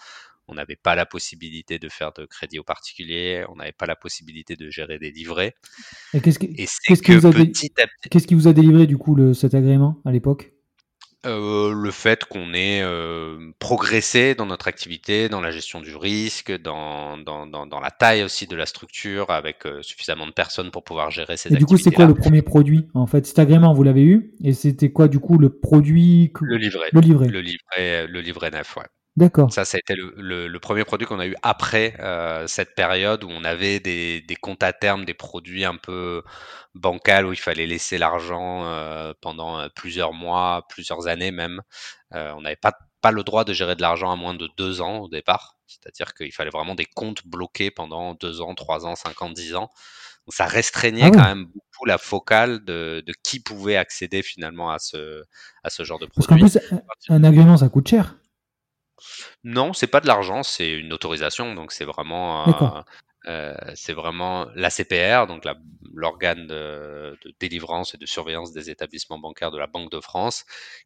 on n'avait pas la possibilité de faire de crédit aux particuliers, on n'avait pas la possibilité de gérer des livrets. Et qu'est-ce qui, vous a délivré du coup le, cet agrément à l'époque? Euh, le fait qu'on ait euh, progressé dans notre activité, dans la gestion du risque, dans, dans, dans, la taille aussi de la structure, avec euh, suffisamment de personnes pour pouvoir gérer ces et Du coup, c'est quoi le premier produit En fait, cet agrément, vous l'avez eu, et c'était quoi du coup le produit Le livret. Le livret. Le livret, le livret neuf, ouais. D'accord. Ça, ça a été le, premier produit qu'on a eu après euh, cette période où on avait des, comptes à terme, des produits un peu bancals où il fallait laisser l'argent euh, pendant euh, plusieurs mois, plusieurs années même. on n'avait pas, pas le droit de gérer de l'argent à moins de deux ans au départ. C'est-à-dire qu'il fallait vraiment des comptes bloqués pendant deux ans, trois ans, cinq ans, dix ans. Donc ça restreignait ah quand même beaucoup la focale de, qui pouvait accéder finalement à ce, à ce genre de produit. Parce qu'en plus, un agrément, ça coûte cher. Non, c'est pas de l'argent, c'est une autorisation, donc c'est vraiment, euh, euh, c'est vraiment la CPR, donc l'organe de, délivrance et de surveillance des établissements bancaires de la Banque de France,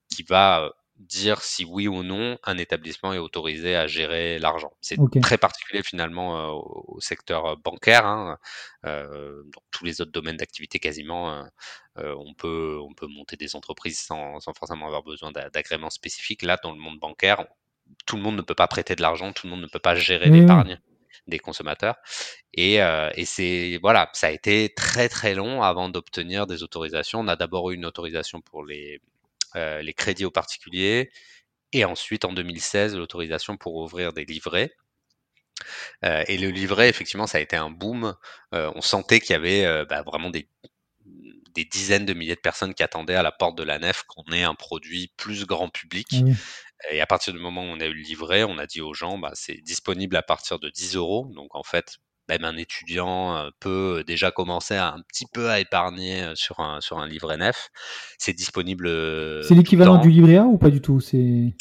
qui va euh, dire si oui ou non un établissement est autorisé à gérer l'argent. C'est très particulier finalement au, secteur bancaire. Hein, dans tous les autres domaines d'activité quasiment, on peut on peut monter des entreprises sans, sans forcément avoir besoin d'agréments spécifiques. Là, dans le monde bancaire, tout le monde ne peut pas prêter de l'argent, tout le monde ne peut pas gérer l'épargne des consommateurs. Et, euh, et c'est voilà, ça a été très très long avant d'obtenir des autorisations. On a d'abord eu une autorisation pour les, euh, les crédits aux particuliers, et ensuite en 2016 l'autorisation pour ouvrir des livrets. Euh, et le livret, effectivement, ça a été un boom. on sentait qu'il y avait bah, vraiment des, des dizaines de milliers de personnes qui attendaient à la porte de la nef qu'on ait un produit plus grand public. Et à partir du moment où on a eu le livret, on a dit aux gens, bah, c'est disponible à partir de 10 euros. Donc en fait, même un étudiant euh, peut déjà commencer à, un petit peu à épargner euh, sur un, sur un livret neuf. C'est disponible. Euh, c'est l'équivalent du livret A ou pas du tout? C'est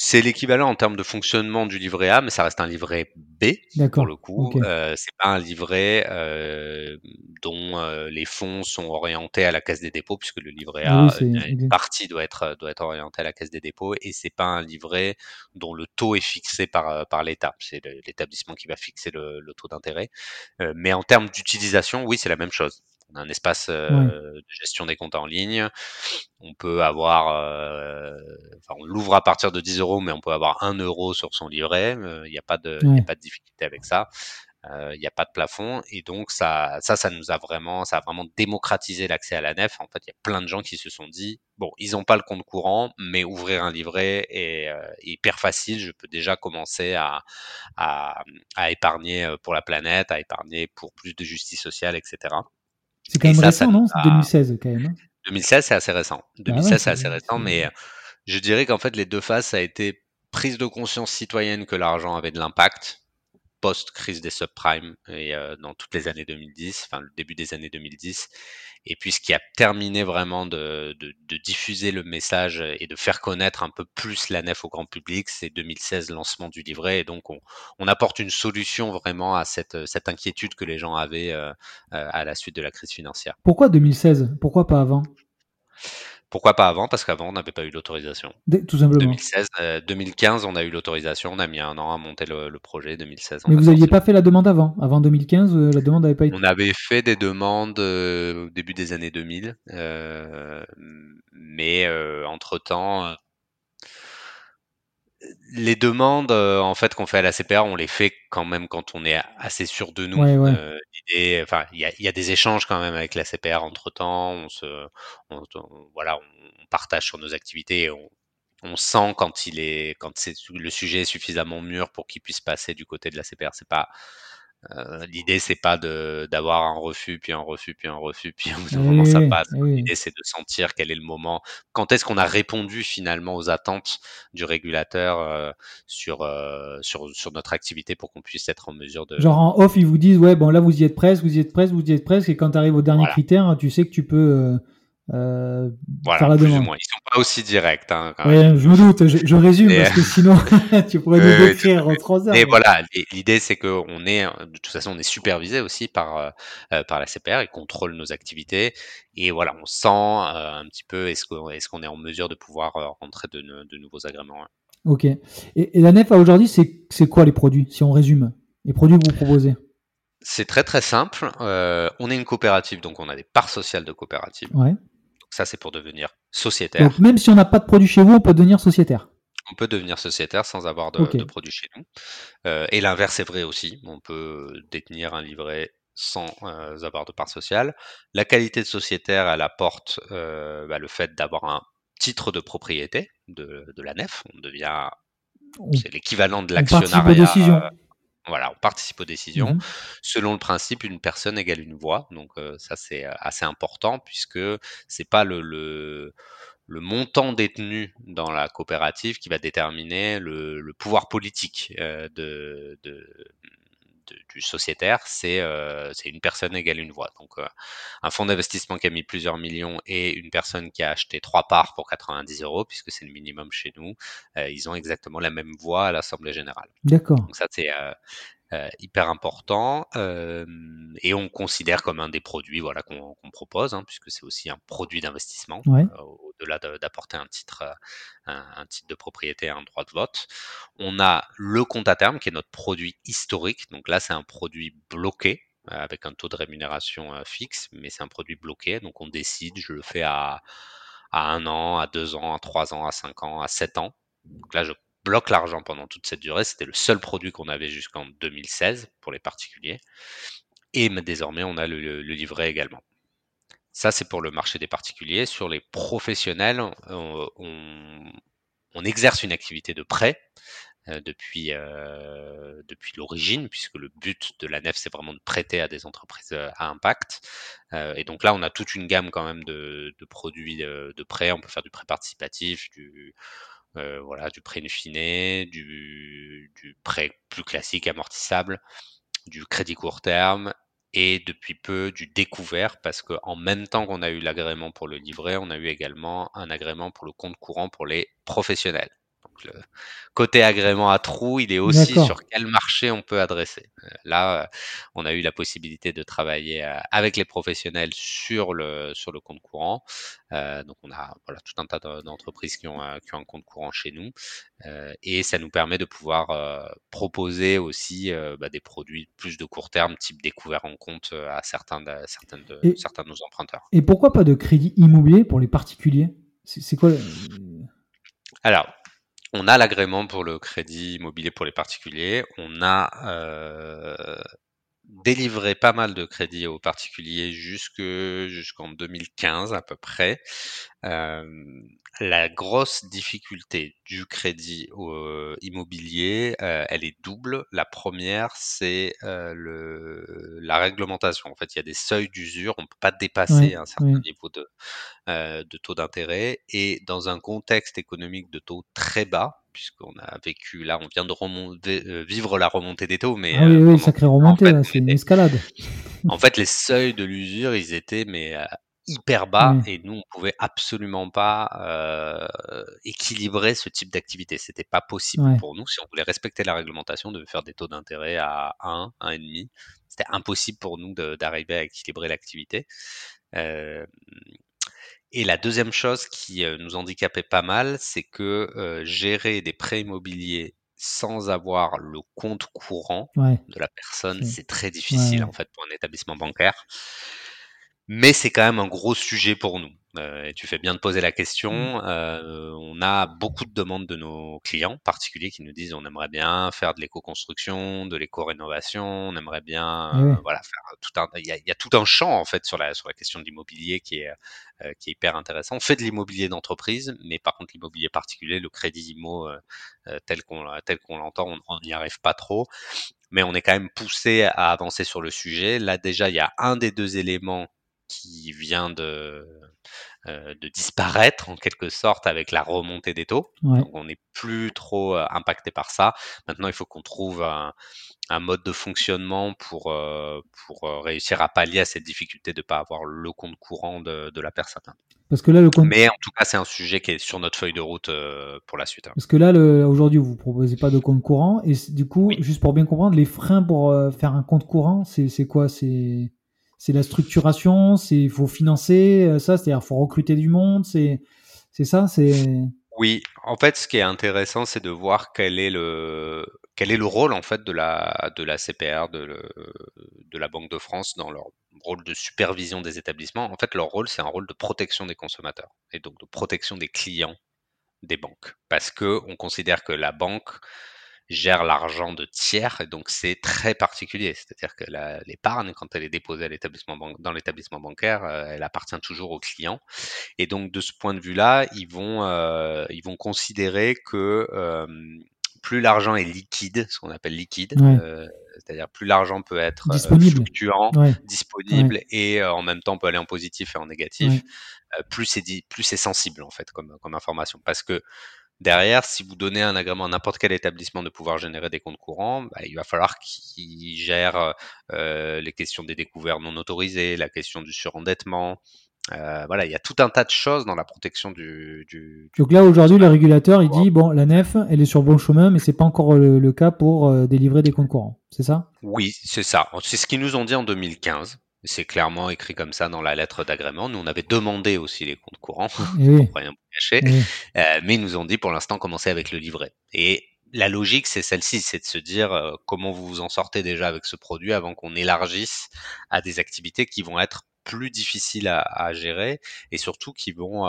c'est l'équivalent en termes de fonctionnement du livret A, mais ça reste un livret B pour le coup. Euh, c'est pas un livret euh, dont euh, les fonds sont orientés à la caisse des dépôts, puisque le livret A, une partie doit être doit être orientée à la caisse des dépôts, et c'est pas un livret dont le taux est fixé par par l'État. C'est l'établissement qui va fixer le, le taux d'intérêt. Mais en termes d'utilisation, oui, c'est la même chose on a un espace euh, de gestion des comptes en ligne. On peut avoir, euh, enfin, on l'ouvre à partir de 10 euros, mais on peut avoir 1 euro sur son livret. Euh, il n'y a pas de, a pas de difficulté avec ça. Il n'y a pas de plafond et donc ça, ça, ça nous a vraiment, ça a vraiment démocratisé l'accès à la nef. En fait, il y a plein de gens qui se sont dit, bon, ils n'ont pas le compte courant, mais ouvrir un livret est, hyper facile. Je peux déjà commencer à, à, à épargner pour la planète, à épargner pour plus de justice sociale, etc. C'est quand même récent, non C'est 2016 quand même. 2016, hein. c'est assez récent. 2016, bah c'est assez récent, mais euh, je dirais qu'en fait, les deux phases, ça a été prise de conscience citoyenne que l'argent avait de l'impact, post-crise des subprimes et euh, dans toutes les années 2010, enfin le début des années 2010. Et puis ce qui a terminé vraiment de, diffuser le message et de faire connaître un peu plus la nef au grand public, c'est 2016 lancement du livret. Et donc on, apporte une solution vraiment à cette, cette inquiétude que les gens avaient euh, euh, à la suite de la crise financière. Pourquoi 2016 Pourquoi pas avant? Pourquoi pas avant Parce qu'avant, on n'avait pas eu l'autorisation. Tout simplement. 2016, 2015, on a eu l'autorisation. On a mis un an à monter le, projet. 2016. Mais vous n'aviez pas fait la demande avant Avant 2015, la demande n'avait pas été. On avait fait des demandes au début des années 2000, mais entre temps les demandes euh, en fait qu'on fait à la CPR, on les fait quand même quand on est assez sûr de nous. Euh, enfin, il y a, des échanges quand même avec la CPR entre temps. On se, voilà, on partage sur nos activités. On, on sent quand il est, quand c'est le sujet est suffisamment mûr pour qu'il puisse passer du côté de la CPR. C'est pas euh, l'idée, c'est pas d'avoir un refus, puis un refus, puis un refus, puis au bout d'un moment ça passe. L'idée, c'est de sentir quel est le moment. Quand est-ce qu'on a répondu finalement aux attentes du régulateur euh, sur, euh, sur, sur notre activité pour qu'on puisse être en mesure de. Genre en off, ils vous disent ouais, bon là vous y êtes presque, vous y êtes presque, vous y êtes presque, et quand tu arrives au dernier critère, tu sais que tu peux euh, voilà, plus ou moins. Ils sont pas aussi directs. Hein, je me doute, je, résume parce que sinon (laughs) (laughs) tu pourrais nous décrire en trois heures. Mais voilà, l'idée c'est qu'on est, de toute façon, on est supervisé aussi par euh, euh, par la CPR, ils contrôlent nos activités et voilà, on sent un petit peu est-ce qu'on est, qu'on est en mesure de pouvoir rentrer de, de nouveaux agréments. Ok. Et, et, la NEF aujourd'hui, c'est quoi les produits Si on résume, les produits que vous proposez? C'est très très simple. on est une coopérative, donc on a des parts sociales de coopérative. Ouais. Ça, c'est pour devenir sociétaire. Donc, même si on n'a pas de produit chez vous, on peut devenir sociétaire. On peut devenir sociétaire sans avoir de, produit chez nous. Euh, et l'inverse est vrai aussi. On peut détenir un livret sans euh, avoir de part sociale. La qualité de sociétaire, elle apporte euh, bah, le fait d'avoir un titre de propriété de, la nef. On devient, c'est l'équivalent de l'actionnariat. Voilà, on participe aux décisions. Mmh Selon le principe, une personne égale une voix. Donc ça, c'est assez important puisque c'est pas le, le, montant détenu dans la coopérative qui va déterminer le, pouvoir politique de, du sociétaire, c'est une personne égale une voix. Donc un fonds d'investissement qui a mis plusieurs millions et une personne qui a acheté trois parts pour 90 euros, puisque c'est le minimum chez nous, ils ont exactement la même voix à l'Assemblée générale. D'accord. Donc ça, c'est euh, hyper important euh, et on considère comme un des produits voilà qu'on propose hein, puisque c'est aussi un produit d'investissement euh, au-delà d'apporter un titre un, titre de propriété un droit de vote. On a le compte à terme qui est notre produit historique. Donc là c'est un produit bloqué avec un taux de rémunération fixe mais c'est un produit bloqué. Donc on décide je le fais à à un an à deux ans à trois ans à cinq ans à sept ans. Donc là je bloque l'argent pendant toute cette durée. C'était le seul produit qu'on avait jusqu'en 2016 pour les particuliers. Et désormais, on a le, livret également. Ça, c'est pour le marché des particuliers. Sur les professionnels, on, exerce une activité de prêt euh, depuis, euh, depuis l'origine, puisque le but de la nef, c'est vraiment de prêter à des entreprises euh, à impact. et donc là, on a toute une gamme quand même de, produits de prêt. On peut faire du prêt participatif, du, euh, voilà, du prêt in du, du prêt plus classique amortissable, du crédit court terme et depuis peu du découvert parce qu'en même temps qu'on a eu l'agrément pour le livret, on a eu également un agrément pour le compte courant pour les professionnels le côté agrément à trous, il est aussi sur quel marché on peut adresser. Euh, là, euh, on a eu la possibilité de travailler euh, avec les professionnels sur le, sur le compte courant. donc, on a voilà, tout un tas d'entreprises qui ont, qui ont un compte courant chez nous. et ça nous permet de pouvoir proposer aussi bah, des produits plus de court terme, type découvert en compte à certains de, certains de, certains de nos emprunteurs. Et pourquoi pas de crédit immobilier pour les particuliers? C'est quoi Alors, on a l'agrément pour le crédit immobilier pour les particuliers. On a euh, délivré pas mal de crédits aux particuliers jusque jusqu'en 2015 à peu près. Euh, la grosse difficulté du crédit euh, immobilier, euh, elle est double. La première, c'est le la réglementation. En fait, il y a des seuils d'usure, on peut pas dépasser un certain niveau de de taux d'intérêt et dans un contexte économique de taux très bas, puisqu'on a vécu là, on vient de remonter, vivre la remontée des taux, mais ah oui, oui, sacrée remontée, c'est une escalade. En fait, les seuils de l'usure, ils étaient mais hyper bas et nous on pouvait absolument pas euh, équilibrer ce type d'activité. C'était pas possible pour nous si on voulait respecter la réglementation de faire des taux d'intérêt à 1, 1,5. C'était impossible pour nous d'arriver à équilibrer l'activité. Euh, Et la deuxième chose qui nous handicapait pas mal, c'est que gérer des prêts immobiliers sans avoir le compte courant de la personne, c'est très difficile en fait pour un établissement bancaire. Mais c'est quand même un gros sujet pour nous. Euh, et tu fais bien de poser la question. Mmh. Euh, on a beaucoup de demandes de nos clients particuliers qui nous disent on aimerait bien faire de l'éco-construction, de l'éco-rénovation, on aimerait bien euh, voilà faire tout un. Il y, y, a, tout un champ en fait sur la sur la question de l'immobilier qui est euh, qui est hyper intéressant. On fait de l'immobilier d'entreprise, mais par contre l'immobilier particulier, le crédit IMO euh, tel qu'on tel qu'on l'entend, on n'y arrive pas trop mais on est quand même poussé à avancer sur le sujet. Là déjà, il y a un des deux éléments qui vient de, euh, de disparaître en quelque sorte avec la remontée des taux. Donc on n'est plus trop euh, impacté par ça. Maintenant, il faut qu'on trouve un, mode de fonctionnement pour, euh, pour réussir à pallier à cette difficulté de ne pas avoir le compte courant de, la personne. Parce que là, le Mais en tout cas, c'est un sujet qui est sur notre feuille de route pour la suite. Hein. Parce que là, aujourd'hui, vous ne proposez pas de compte courant. Et du coup, juste pour bien comprendre, les freins pour faire un compte courant, c'est quoi? C'est c'est la structuration, c'est il faut financer euh, ça, c'est-à-dire faut recruter du monde, c'est c'est ça, c'est oui, en fait, ce qui est intéressant, c'est de voir quel est le quel est le rôle en fait de la de la CPR, de, de la Banque de France dans leur rôle de supervision des établissements. En fait, leur rôle, c'est un rôle de protection des consommateurs et donc de protection des clients des banques, parce que on considère que la banque gère l'argent de tiers, et donc c'est très particulier. C'est-à-dire que l'épargne, quand elle est déposée à l'établissement dans l'établissement bancaire, euh, elle appartient toujours au client. Et donc de ce point de vue-là, ils vont euh, ils vont considérer que euh, plus l'argent est liquide, ce qu'on appelle liquide, c'est-à-dire plus l'argent peut être fluctuant, disponible et en même temps peut aller en positif et en négatif, plus c'est plus c'est sensible en fait comme comme information. Parce que Derrière, si vous donnez un agrément à n'importe quel établissement de pouvoir générer des comptes courants, bah, il va falloir qu'il gère euh, les questions des découvertes non autorisées, la question du surendettement. Euh, voilà, il y a tout un tas de choses dans la protection du. du Donc là, aujourd'hui, le régulateur, il dit bon, la nef, elle est sur bon chemin, mais c'est pas encore le, cas pour euh, délivrer des comptes courants. C'est ça? Oui, c'est ça. C'est ce qu'ils nous ont dit en 2015. C'est clairement écrit comme ça dans la lettre d'agrément. Nous, on avait demandé aussi les comptes courants, (laughs) pour rien cacher, euh, mais ils nous ont dit pour l'instant commencer avec le livret. Et la logique, c'est celle-ci, c'est de se dire euh, comment vous vous en sortez déjà avec ce produit avant qu'on élargisse à des activités qui vont être plus difficiles à, gérer et surtout qui vont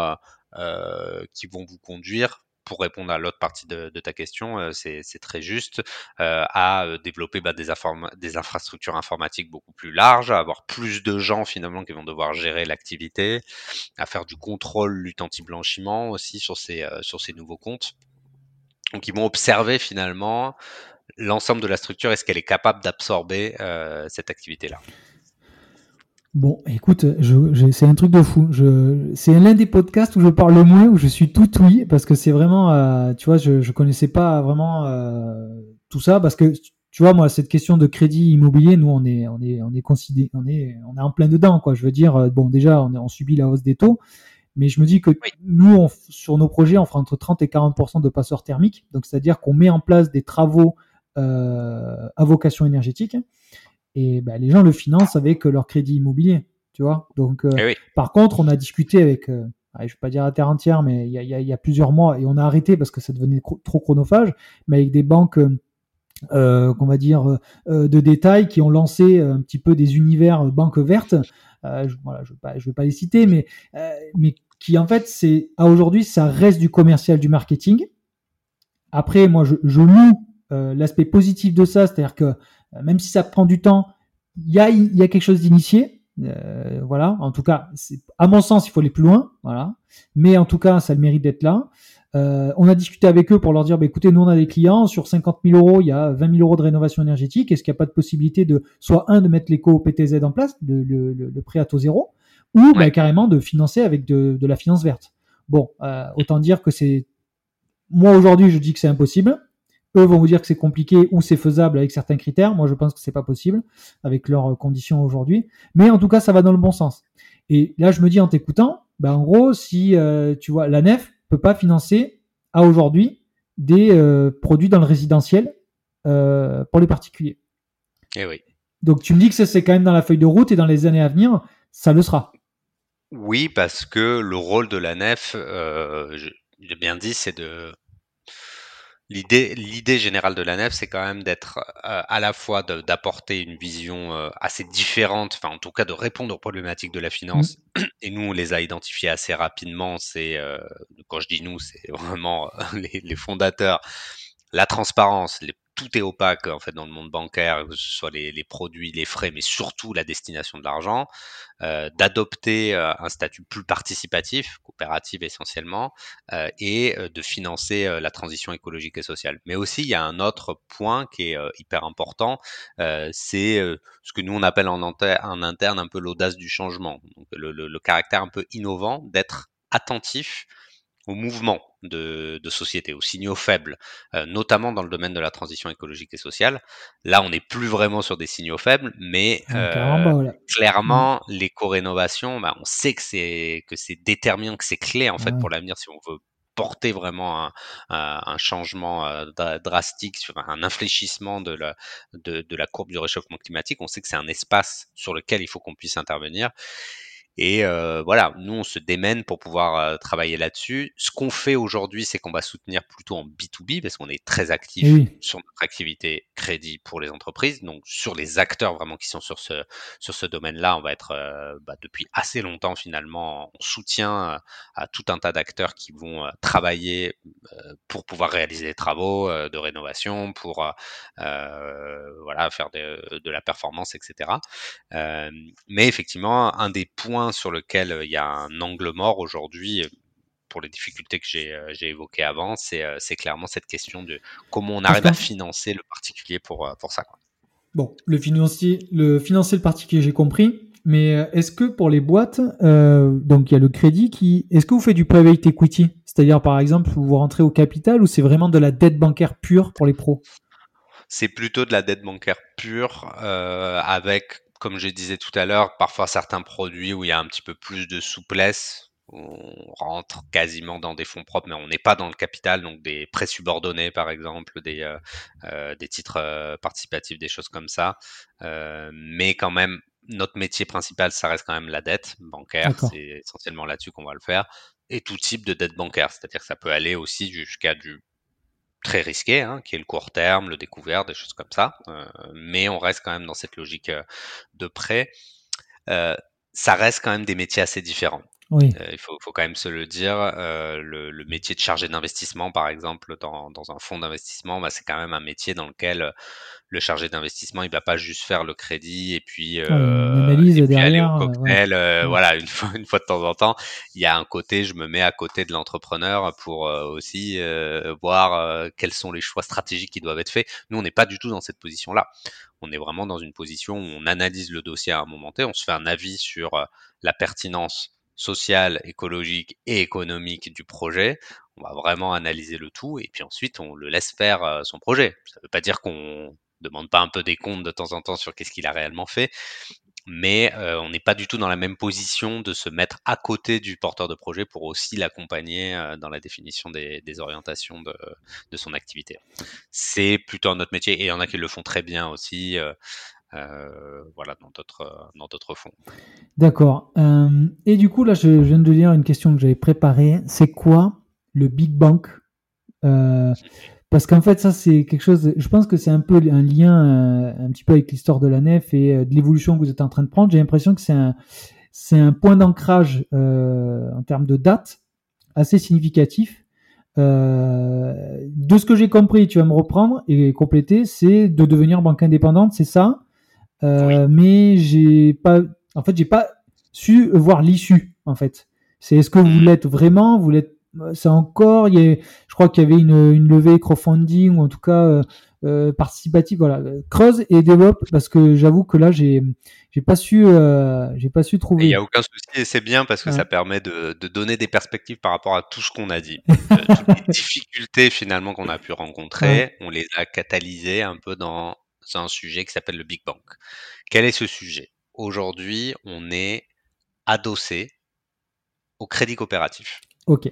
euh, qui vont vous conduire pour répondre à l'autre partie de, ta question, euh, c'est très juste, euh, à euh, développer bah, des, infrastructures informatiques beaucoup plus larges, à avoir plus de gens finalement qui vont devoir gérer l'activité, à faire du contrôle lutte anti-blanchiment aussi sur ces, sur ces nouveaux comptes. Donc ils vont observer finalement l'ensemble de la structure, est-ce qu'elle est capable d'absorber cette activité-là. Bon, écoute, c'est un truc de fou. c'est l'un des podcasts où je parle le moins, où je suis tout oui, parce que c'est vraiment, euh, tu vois, je, je connaissais pas vraiment euh, tout ça, parce que tu vois, moi, cette question de crédit immobilier, nous, on est, on est, on est considéré, on est, on est en plein dedans, quoi. Je veux dire, euh, bon, déjà, on, on subit la hausse des taux, mais je me dis que nous, sur nos projets, on fera entre 30 et 40 de passeurs thermiques, donc c'est-à-dire qu'on met en place des travaux à vocation énergétique. Et bah, les gens le financent avec leur crédit immobilier, tu vois. Donc, euh, eh par contre, on a discuté avec, euh, je vais pas dire à terre entière, mais il y a, plusieurs mois, et on a arrêté parce que ça devenait trop chronophage, mais avec des banques, euh, qu'on va dire, de détail, qui ont lancé un petit peu des univers banques vertes. je, voilà, je ne vais, pas les citer, mais, mais qui en fait, c'est à aujourd'hui, ça reste du commercial, du marketing. Après, moi, je, je loue l'aspect positif de ça, c'est-à-dire que euh, même si ça prend du temps, il y a, y a quelque chose d'initié. Euh, voilà, en tout cas, à mon sens, il faut aller plus loin. Voilà, mais en tout cas, ça a le mérite d'être là. Euh, on a discuté avec eux pour leur dire, bah, écoutez, nous on a des clients, sur 50 000 euros, il y a 20 000 euros de rénovation énergétique. Est-ce qu'il n'y a pas de possibilité de, soit un, de mettre l'éco PTZ en place, le, le, le, prêt à taux zéro, ou bah, carrément de financer avec de, de la finance verte. Bon, euh, autant dire que c'est, moi aujourd'hui, je dis que c'est impossible. Eux vont vous dire que c'est compliqué ou c'est faisable avec certains critères. Moi, je pense que c'est pas possible avec leurs conditions aujourd'hui. Mais en tout cas, ça va dans le bon sens. Et là, je me dis en t'écoutant, ben, en gros, si euh, tu vois, la nef peut pas financer à aujourd'hui des euh, produits dans le résidentiel euh, pour les particuliers. Eh oui. Donc tu me dis que ça c'est quand même dans la feuille de route et dans les années à venir, ça le sera. Oui, parce que le rôle de la nef, euh, j'ai bien dit, c'est de L'idée, l'idée générale de la nef, c'est quand même d'être euh, à la fois d'apporter une vision euh, assez différente, enfin en tout cas de répondre aux problématiques de la finance. Mmh. Et nous, on les a identifiées assez rapidement. C'est euh, quand je dis nous, c'est vraiment (laughs) les, les, fondateurs, la transparence, les tout est opaque en fait dans le monde bancaire, que ce soit les, les produits, les frais, mais surtout la destination de l'argent, euh, d'adopter euh, un statut plus participatif, coopératif essentiellement, euh, et euh, de financer euh, la transition écologique et sociale. Mais aussi, il y a un autre point qui est hyper important, c'est ce que nous on appelle en, en interne un peu l'audace du changement, donc le, le, le caractère un peu innovant d'être attentif au mouvement de, de société, aux signaux faibles, euh, notamment dans le domaine de la transition écologique et sociale. Là, on n'est plus vraiment sur des signaux faibles, mais euh, clairement, mmh. l'éco-rénovation, bah, on sait que c'est que c'est déterminant, que c'est clé en fait pour l'avenir si on veut porter vraiment un, un, changement euh, drastique sur un infléchissement de la, de, de la courbe du réchauffement climatique. On sait que c'est un espace sur lequel il faut qu'on puisse intervenir. Et euh, voilà, nous, on se démène pour pouvoir euh, travailler là-dessus. Ce qu'on fait aujourd'hui, c'est qu'on va soutenir plutôt en B2B parce qu'on est très actif oui. sur notre activité crédit pour les entreprises. Donc, sur les acteurs vraiment qui sont sur ce, sur ce domaine-là, on va être euh, bah, depuis assez longtemps finalement en soutien euh, à tout un tas d'acteurs qui vont travailler pour pouvoir réaliser des travaux de rénovation, pour voilà, faire de, de, la performance, etc. mais effectivement, un des points sur lequel euh, il y a un angle mort aujourd'hui euh, pour les difficultés que j'ai euh, évoquées avant, c'est clairement cette question de comment on arrive à financer le particulier pour, pour ça. Quoi. Bon, le financier, le financer le particulier, j'ai compris. Mais est-ce que pour les boîtes, euh, donc il y a le crédit qui, est-ce que vous faites du private equity, c'est-à-dire par exemple vous rentrez au capital ou c'est vraiment de la dette bancaire pure pour les pros? C'est plutôt de la dette bancaire pure euh, avec comme je disais tout à l'heure, parfois certains produits où il y a un petit peu plus de souplesse, on rentre quasiment dans des fonds propres, mais on n'est pas dans le capital, donc des prêts subordonnés par exemple, des, euh, euh, des titres euh, participatifs, des choses comme ça. Euh, mais quand même, notre métier principal, ça reste quand même la dette bancaire, c'est essentiellement là-dessus qu'on va le faire, et tout type de dette bancaire, c'est-à-dire que ça peut aller aussi jusqu'à du très risqué, hein, qui est le court terme, le découvert, des choses comme ça. Euh, mais on reste quand même dans cette logique euh, de prêt. Euh, ça reste quand même des métiers assez différents. Oui. Euh, il faut, faut, quand même se le dire. Euh, le, le, métier de chargé d'investissement, par exemple, dans, dans un fonds d'investissement, bah, c'est quand même un métier dans lequel le chargé d'investissement, il va pas juste faire le crédit et puis, euh, et puis aller au cocktail. Ouais. Voilà, une fois, une fois de temps en temps, il y a un côté, je me mets à côté de l'entrepreneur pour aussi voir quels sont les choix stratégiques qui doivent être faits. Nous, on n'est pas du tout dans cette position-là. On est vraiment dans une position où on analyse le dossier à un moment T, on se fait un avis sur la pertinence social, écologique et économique du projet. On va vraiment analyser le tout et puis ensuite on le laisse faire euh, son projet. Ça ne veut pas dire qu'on demande pas un peu des comptes de temps en temps sur qu'est-ce qu'il a réellement fait, mais euh, on n'est pas du tout dans la même position de se mettre à côté du porteur de projet pour aussi l'accompagner euh, dans la définition des, orientations de, son activité. C'est plutôt notre métier et il y en a qui le font très bien aussi. Voilà, dans d'autres dans d'autres fonds. D'accord. Euh, et du coup, là, je, viens de lire une question que j'avais préparée. C'est quoi le Big euh, Parce qu'en fait, ça, c'est quelque chose. Je pense que c'est un peu un lien euh, un petit peu avec l'histoire de la nef et euh, de l'évolution que vous êtes en train de prendre. J'ai l'impression que c'est un c'est un point d'ancrage en termes de date assez significatif. Euh, de ce que j'ai compris, tu vas me reprendre et compléter, c'est de devenir banque indépendante, c'est ça? Euh, mais j'ai pas, en fait, j'ai pas su voir l'issue. En fait, c'est est-ce que vous hmm. l'êtes vraiment? Vous l'êtes C'est encore. Il y a, je crois qu'il y avait une, une levée crowdfunding ou en tout cas euh, euh participative. Voilà, creuse et développe parce que j'avoue que là, j'ai j'ai pas su euh, j'ai pas su trouver. Il y a aucun souci et c'est bien parce que ouais. ça permet de, de, donner des perspectives par rapport à tout ce qu'on a dit. (laughs) Euh, toutes les difficultés finalement qu'on a pu rencontrer, ouais. on les a catalysées un peu dans c'est un sujet qui s'appelle le Big Bang. Quel est ce sujet? Aujourd'hui, on est adossé au crédit coopératif. Ok.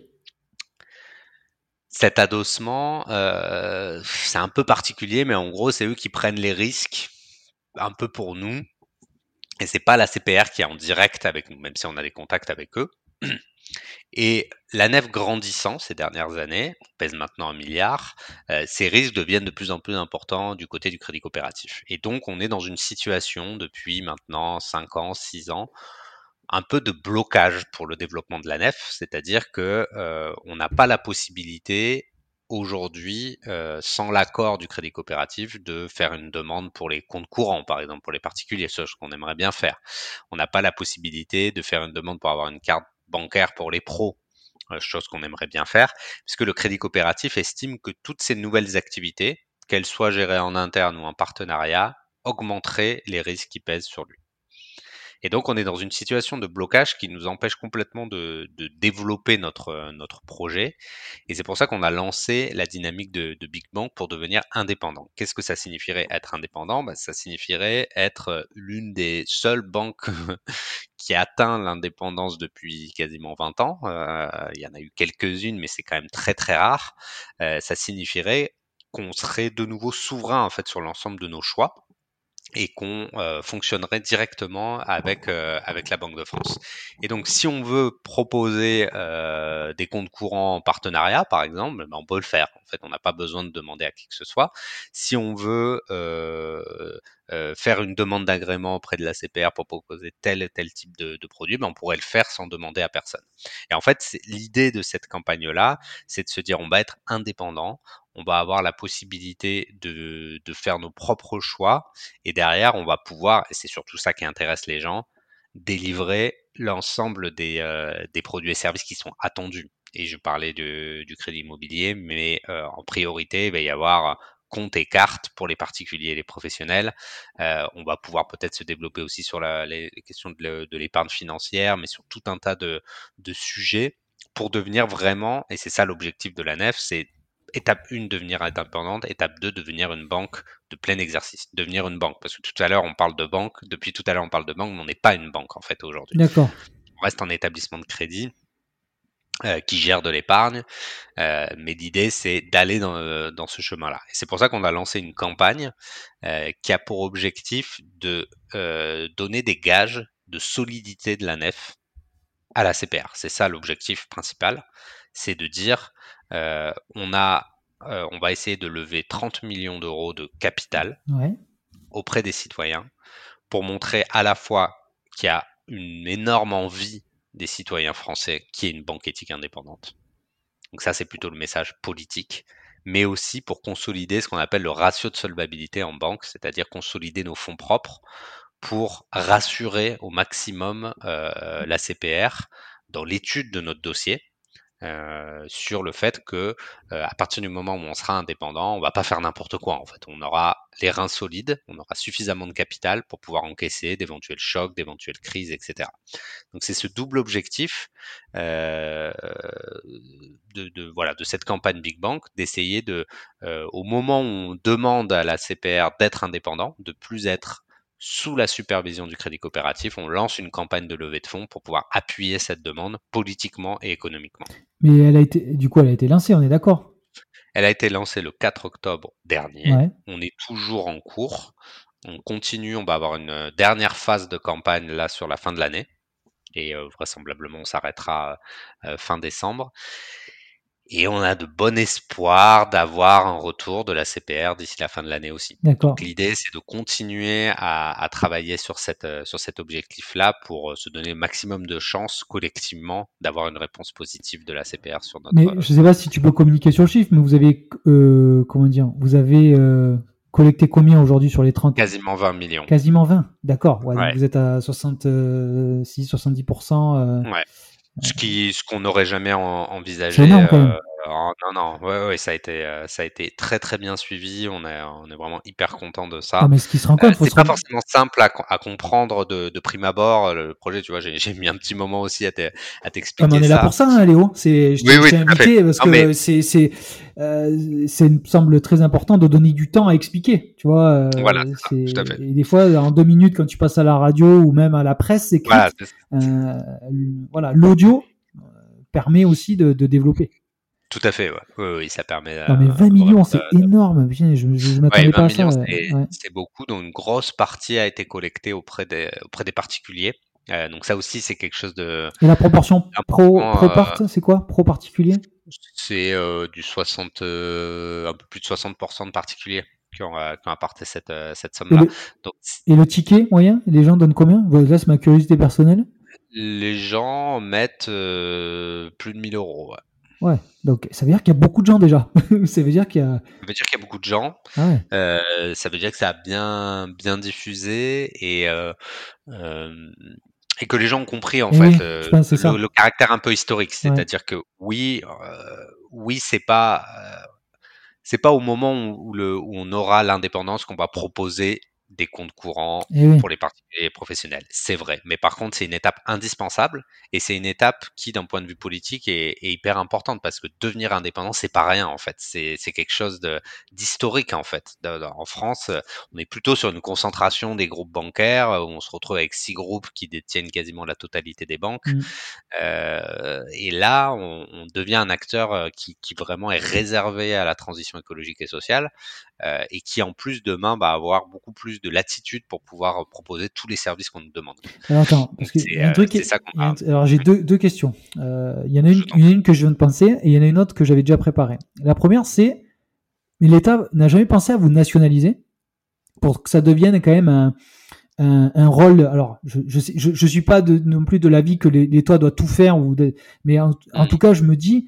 Cet adossement, euh, c'est un peu particulier, mais en gros, c'est eux qui prennent les risques, un peu pour nous, Et c'est pas la CPR qui est en direct avec nous, même si on a des contacts avec eux. Et la nef grandissant ces dernières années, pèse maintenant un milliard, euh, ces risques deviennent de plus en plus importants du côté du crédit coopératif. Et donc on est dans une situation depuis maintenant 5 ans, 6 ans, un peu de blocage pour le développement de la nef, c'est-à-dire que euh, on n'a pas la possibilité aujourd'hui, euh, sans l'accord du crédit coopératif, de faire une demande pour les comptes courants, par exemple pour les particuliers, ce qu'on aimerait bien faire. On n'a pas la possibilité de faire une demande pour avoir une carte bancaire pour les pros, euh, chose qu'on aimerait bien faire, puisque le crédit coopératif estime que toutes ces nouvelles activités, qu'elles soient gérées en interne ou en partenariat, augmenteraient les risques qui pèsent sur lui. Et donc, on est dans une situation de blocage qui nous empêche complètement de, de développer notre, notre projet. Et c'est pour ça qu'on a lancé la dynamique de, Big Bank pour devenir indépendant. Qu'est-ce que ça signifierait être indépendant? Bah, Ça signifierait être l'une des seules banques (laughs) qui a atteint l'indépendance depuis quasiment 20 ans. Euh, il y en a eu quelques-unes, mais c'est quand même très très rare. Euh, ça signifierait qu'on serait de nouveau souverain en fait sur l'ensemble de nos choix et qu'on euh, fonctionnerait directement avec euh, avec la Banque de France. Et donc, si on veut proposer euh, des comptes courants en partenariat, par exemple, ben, on peut le faire. En fait, on n'a pas besoin de demander à qui que ce soit. Si on veut faire une demande d'agrément auprès de la CPR pour proposer tel et tel type de, de produit, ben, on pourrait le faire sans demander à personne. Et en fait, l'idée de cette campagne-là, c'est de se dire on va être indépendant, on va avoir la possibilité de, de, faire nos propres choix et derrière, on va pouvoir, et c'est surtout ça qui intéresse les gens, délivrer l'ensemble des, euh, des, produits et services qui sont attendus. Et je parlais de, du crédit immobilier, mais euh, en priorité, il va y avoir compte et carte pour les particuliers et les professionnels. Euh, on va pouvoir peut-être se développer aussi sur la, les, questions de l'épargne financière, mais sur tout un tas de, de sujets pour devenir vraiment, et c'est ça l'objectif de la nef, c'est étape 1, devenir indépendante. Étape 2, devenir une banque de plein exercice. Devenir une banque. Parce que tout à l'heure, on parle de banque. Depuis tout à l'heure, on parle de banque, mais on n'est pas une banque, en fait, aujourd'hui. D'accord. On reste un établissement de crédit. Euh, qui gère de l'épargne, euh, mais l'idée c'est d'aller dans, euh, dans, ce chemin-là. Et c'est pour ça qu'on a lancé une campagne euh, qui a pour objectif de euh, donner des gages de solidité de la nef à la CPR. C'est ça l'objectif principal, c'est de dire euh, on, a, euh, on va essayer de lever 30 millions d'euros de capital auprès des citoyens pour montrer à la fois qu'il y a une énorme envie des citoyens français qui est une banque éthique indépendante. Donc ça, c'est plutôt le message politique, mais aussi pour consolider ce qu'on appelle le ratio de solvabilité en banque, c'est-à-dire consolider nos fonds propres pour rassurer au maximum euh, la CPR dans l'étude de notre dossier euh, sur le fait que euh, à partir du moment où on sera indépendant, on va pas faire n'importe quoi en fait. On aura les reins solides, on aura suffisamment de capital pour pouvoir encaisser d'éventuels chocs, d'éventuelles crises, etc. Donc c'est ce double objectif euh, de, de, voilà de cette campagne Big Bank d'essayer de euh, au moment où on demande à la CPR d'être indépendant, de plus être sous la supervision du crédit coopératif, on lance une campagne de levée de fonds pour pouvoir appuyer cette demande politiquement et économiquement. Mais elle a été, du coup, elle a été lancée, on est d'accord? Elle a été lancée le 4 octobre dernier. On est toujours en cours. On continue, on va avoir une dernière phase de campagne là sur la fin de l'année. Et euh, vraisemblablement, on s'arrêtera euh, fin décembre. Et on a de bon espoir d'avoir un retour de la CPR d'ici la fin de l'année aussi. Donc l'idée, c'est de continuer à, à, travailler sur, cette, euh, sur cet objectif-là pour euh, se donner le maximum de chances collectivement d'avoir une réponse positive de la CPR sur notre. Mais je ne sais pas si tu peux communiquer sur le chiffre, mais vous avez euh, comment dire, vous avez euh, collecté combien aujourd'hui sur les 30 Quasiment 20 millions. Quasiment 20, d'accord. Ouais, ouais. Vous êtes à 66, 70%. ouais. Ce qui, ce qu'on n'aurait jamais envisagé. Euh, non, non, ouais, ouais, ça a été, euh, ça a été très très bien suivi. On est, on est vraiment hyper content de ça. Ah, mais ce qui se rend compte, euh, c'est pas forcément simple à, à comprendre de, de, prime abord le projet. Tu vois, j'ai mis un petit moment aussi à t'expliquer. on est là pour ça, hein, Léo. C'est, je t'ai oui, invité parce non, que mais... c'est, c'est, euh, c'est me semble très important de donner du temps à expliquer. Tu vois. Euh, voilà. Ça, tout à fait. Et des fois, en deux minutes, quand tu passes à la radio ou même à la presse, c'est voilà, euh, voilà, l'audio permet aussi de, de développer. Tout à fait, ouais. oui, ça permet. Non, mais 20 millions, c'est énorme. Je, je, m'attendais pas à ça. C'est beaucoup, dont une grosse partie a été collectée auprès des, auprès des particuliers. Euh, donc ça aussi, c'est quelque chose de. Et la proportion pro, pro part, c'est quoi? Pro particulier? C'est du 60, un peu plus de 60% de particuliers qui ont, qui ont apporté cette, cette somme-là. Et, et, le ticket moyen, les gens donnent combien? Là, c'est ma curiosité personnelle. Les gens mettent plus de 1000 euros. Ouais. Ouais, donc ça veut dire qu'il y a beaucoup de gens déjà. (laughs) ça veut dire qu'il y a. Ça veut dire qu'il y a beaucoup de gens. Ah euh, ça veut dire que ça a bien, bien diffusé et, euh, euh, et que les gens ont compris en fait le, caractère un peu historique. C'est-à-dire que oui, oui, c'est pas, c'est pas au moment où, le, où on aura l'indépendance qu'on va proposer des comptes courants eh pour les particuliers professionnels. C'est vrai. Mais par contre, c'est une étape indispensable et c'est une étape qui, d'un point de vue politique, est, hyper importante parce que devenir indépendant, c'est pas rien en fait. C'est quelque chose d'historique en fait. en France, on est plutôt sur une concentration des groupes bancaires où on se retrouve avec six groupes qui détiennent quasiment la totalité des banques. Mmh. Euh, et là, on, devient un acteur euh, qui, qui, vraiment est réservé à la transition écologique et sociale euh, et qui en plus demain va avoir beaucoup plus de latitude pour pouvoir proposer tous les services qu'on nous demande. Alors attends, parce que y a un truc qui... alors j'ai deux, deux, questions. Euh, il y en a une, une, que je viens de penser et il y en a une autre que j'avais déjà préparée. La première c'est, mais l'État n'a jamais pensé à vous nationaliser pour que ça devienne quand même un, un, un rôle. Alors, je je, je, je suis pas de, non plus de l'avis que l'État doit tout faire, ou mais en, en, mm. tout cas, je me dis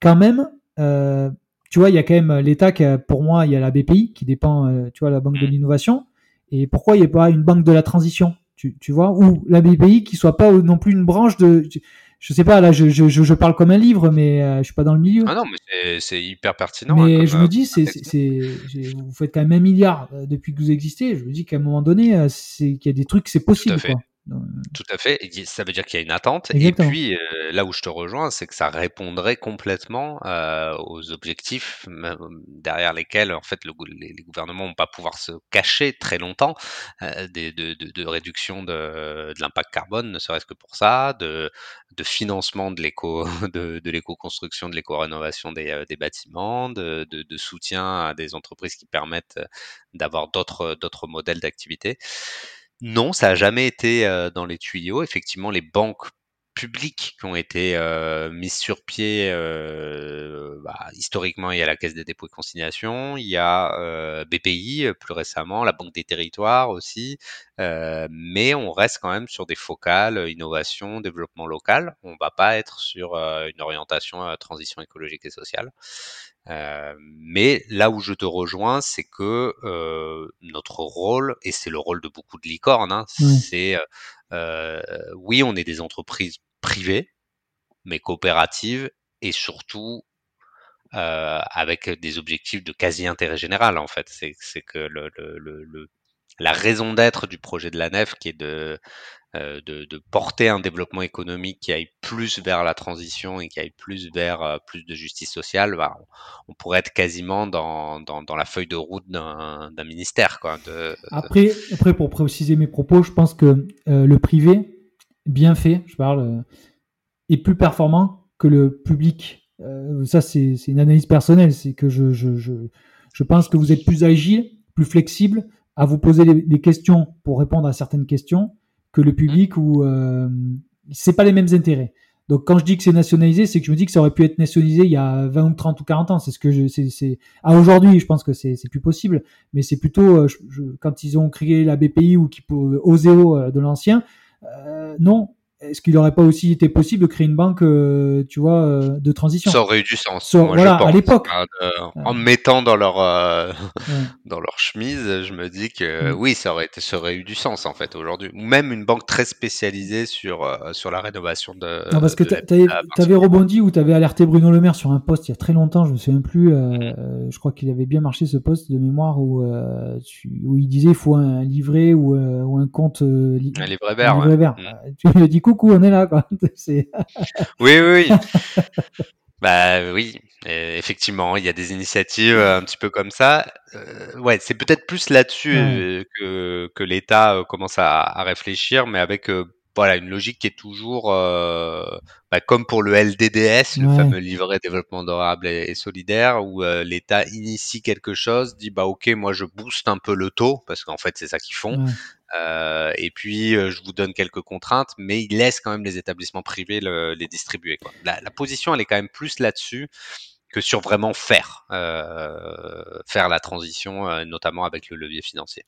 quand même. Euh, tu vois, il y a quand même l'État qui, pour moi, il y a la BPI qui dépend, euh, tu vois, la Banque de mm. l'innovation. Et pourquoi il n'y a pas une banque de la transition, tu, tu vois, ou la BPI qui soit pas non plus une branche de, je sais pas, là, je, je, je parle comme un livre, mais euh, je suis pas dans le milieu. Ah non, mais c'est hyper pertinent. Mais hein, je me dis, c'est, c'est, vous faites quand même un milliard euh, depuis que vous existez. Je me dis qu'à un moment donné, c'est qu'il y a des trucs, c'est possible. Quoi. Tout à fait. Ça veut dire qu'il y a une attente. Et puis, euh, là où je te rejoins, c'est que ça répondrait complètement euh, aux objectifs derrière lesquels, en fait, le, les, gouvernements vont pas pouvoir se cacher très longtemps euh, de, de, de, réduction de, de l'impact carbone, ne serait-ce que pour ça, de, financement de l'éco, (laughs) de, l'éco-construction, de l'éco-rénovation des, des bâtiments, de, soutien à des entreprises qui permettent d'avoir d'autres, d'autres modèles d'activité. Non, ça n'a jamais été dans les tuyaux. Effectivement, les banques publiques qui ont été mises sur pied, bah, historiquement, il y a la Caisse des dépôts et consignations, il y a BPI plus récemment, la Banque des territoires aussi, mais on reste quand même sur des focales innovation, développement local. On ne va pas être sur une orientation transition écologique et sociale. Euh, mais là où je te rejoins, c'est que euh, notre rôle, et c'est le rôle de beaucoup de licornes, hein, c'est euh, oui, on est des entreprises privées, mais coopératives, et surtout avec des objectifs de quasi-intérêt général, en fait. C'est que le, la raison d'être du projet de la nef, qui est de euh, de, porter un développement économique qui aille plus vers la transition et qui aille plus vers euh, plus de justice sociale, bah, on, pourrait être quasiment dans, dans, la feuille de route d'un ministère. Quoi, de, après, après, pour préciser mes propos, je pense que euh, le privé, bien fait, je parle, est plus performant que le public. ça, c'est une analyse personnelle. C'est que je, je, je, je pense que vous êtes plus agile, plus flexible à vous poser des questions pour répondre à certaines questions que le public où euh, c'est pas les mêmes intérêts. Donc quand je dis que c'est nationalisé, c'est que je me dis que ça aurait pu être nationalisé il y a 20 ou 30 ou 40 ans. C'est ce que je c'est à aujourd'hui, je pense que c'est plus possible, mais c'est plutôt euh, quand ils ont créé la BPI ou qui Oseo euh, de l'ancien, euh, non, est-ce qu'il n'aurait pas aussi été possible de créer une banque, euh, tu vois, euh, de transition? Ça aurait eu du sens. voilà, à l'époque. Hein, en me mettant dans leur euh, (laughs) dans leur chemise, je me dis que mm. oui, ça aurait été, ça aurait eu du sens en fait aujourd'hui. Ou même une banque très spécialisée sur sur la rénovation de. Non, parce que tu avais rebondi ou tu avais alerté Bruno Le Maire sur un poste il y a très longtemps, je me souviens plus. Mm. je crois qu'il avait bien marché ce poste de mémoire où où il disait il faut un livret ou, ou un compte. un livret vert. Un livret vert. Mm. Tu lui as dit coucou, on est là, quoi. (laughs) oui, oui, (laughs) bah oui, effectivement, il y a des initiatives un petit peu comme ça. Euh, ouais, c'est peut-être plus là-dessus euh, que, que l'État euh, commence à, à, réfléchir, mais avec voilà, une logique qui est toujours, euh, bah, comme pour le LDDS, le fameux livret développement durable et, solidaire, où euh, l'État initie quelque chose, dit bah ok, moi je booste un peu le taux, parce qu'en fait c'est ça qu'ils font, euh, et puis je vous donne quelques contraintes, mais ils laissent quand même les établissements privés les distribuer. Quoi. La, la, position elle est quand même plus là-dessus que sur vraiment faire, faire la transition, notamment avec le levier financier.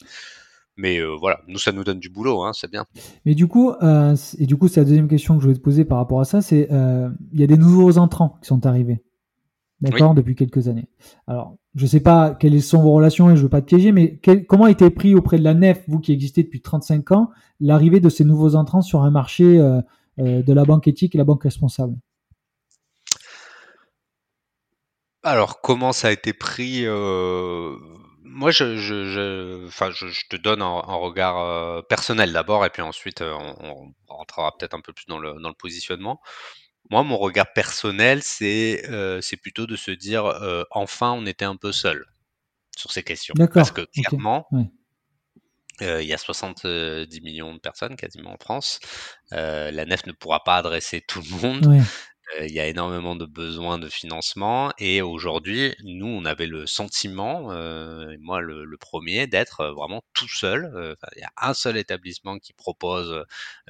Mais euh, voilà, nous, ça nous donne du boulot, hein, c'est bien. Mais du coup, euh, et du coup, c'est la deuxième question que je voulais te poser par rapport à ça, c'est euh, il y a des nouveaux entrants qui sont arrivés, d'accord, depuis quelques années. Alors, je ne sais pas quelles sont vos relations et je ne veux pas te piéger, mais comment a été pris auprès de la nef, vous qui existez depuis 35 ans, l'arrivée de ces nouveaux entrants sur un marché de la banque éthique et la banque responsable? Alors, comment ça a été pris moi, je, je, enfin, je, te donne un, regard euh, personnel d'abord, et puis ensuite, euh, on, rentrera peut-être un peu plus dans le, dans le positionnement. Moi, mon regard personnel, c'est euh, c'est plutôt de se dire, enfin, on était un peu seul sur ces questions. Parce que clairement, il y a 70 millions de personnes quasiment en France. la nef ne pourra pas adresser tout le monde il y a énormément de besoins de financement et aujourd'hui, nous, on avait le sentiment, moi le, premier, d'être vraiment tout seul. il y a un seul établissement qui propose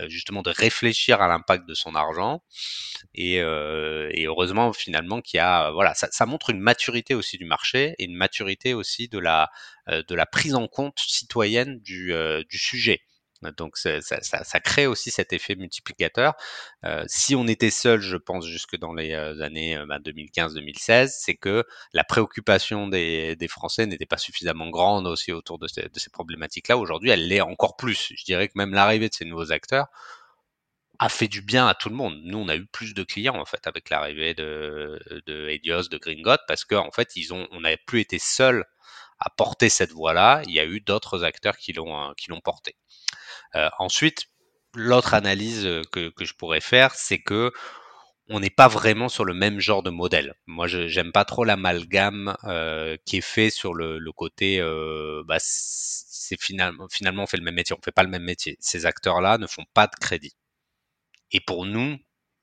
justement de réfléchir à l'impact de son argent et, heureusement finalement qu'il y a, voilà, ça, montre une maturité aussi du marché et une maturité aussi de la de la prise en compte citoyenne du sujet. Donc ça, ça, ça, crée aussi cet effet multiplicateur. Euh, si on était seul, je pense jusque dans les euh, années 2015-2016, euh, bah, c'est que la préoccupation des, des Français n'était pas suffisamment grande aussi autour de ces, de ces problématiques-là. Aujourd'hui, elle l'est encore plus. Je dirais que même l'arrivée de ces nouveaux acteurs a fait du bien à tout le monde. Nous, on a eu plus de clients en fait avec l'arrivée de, de Helios, de Gringot, parce qu'en en fait, ils ont, on n'avait plus été seuls à porter cette voie-là. Il y a eu d'autres acteurs qui l'ont, qui l'ont porté. Euh, ensuite, l'autre analyse euh, que, je pourrais faire, c'est que on n'est pas vraiment sur le même genre de modèle. Moi, j'aime pas trop l'amalgame euh, qui est fait sur le, côté, bah, c'est finalement, finalement on fait le même métier, on fait pas le même métier. Ces acteurs-là ne font pas de crédit. Et pour nous,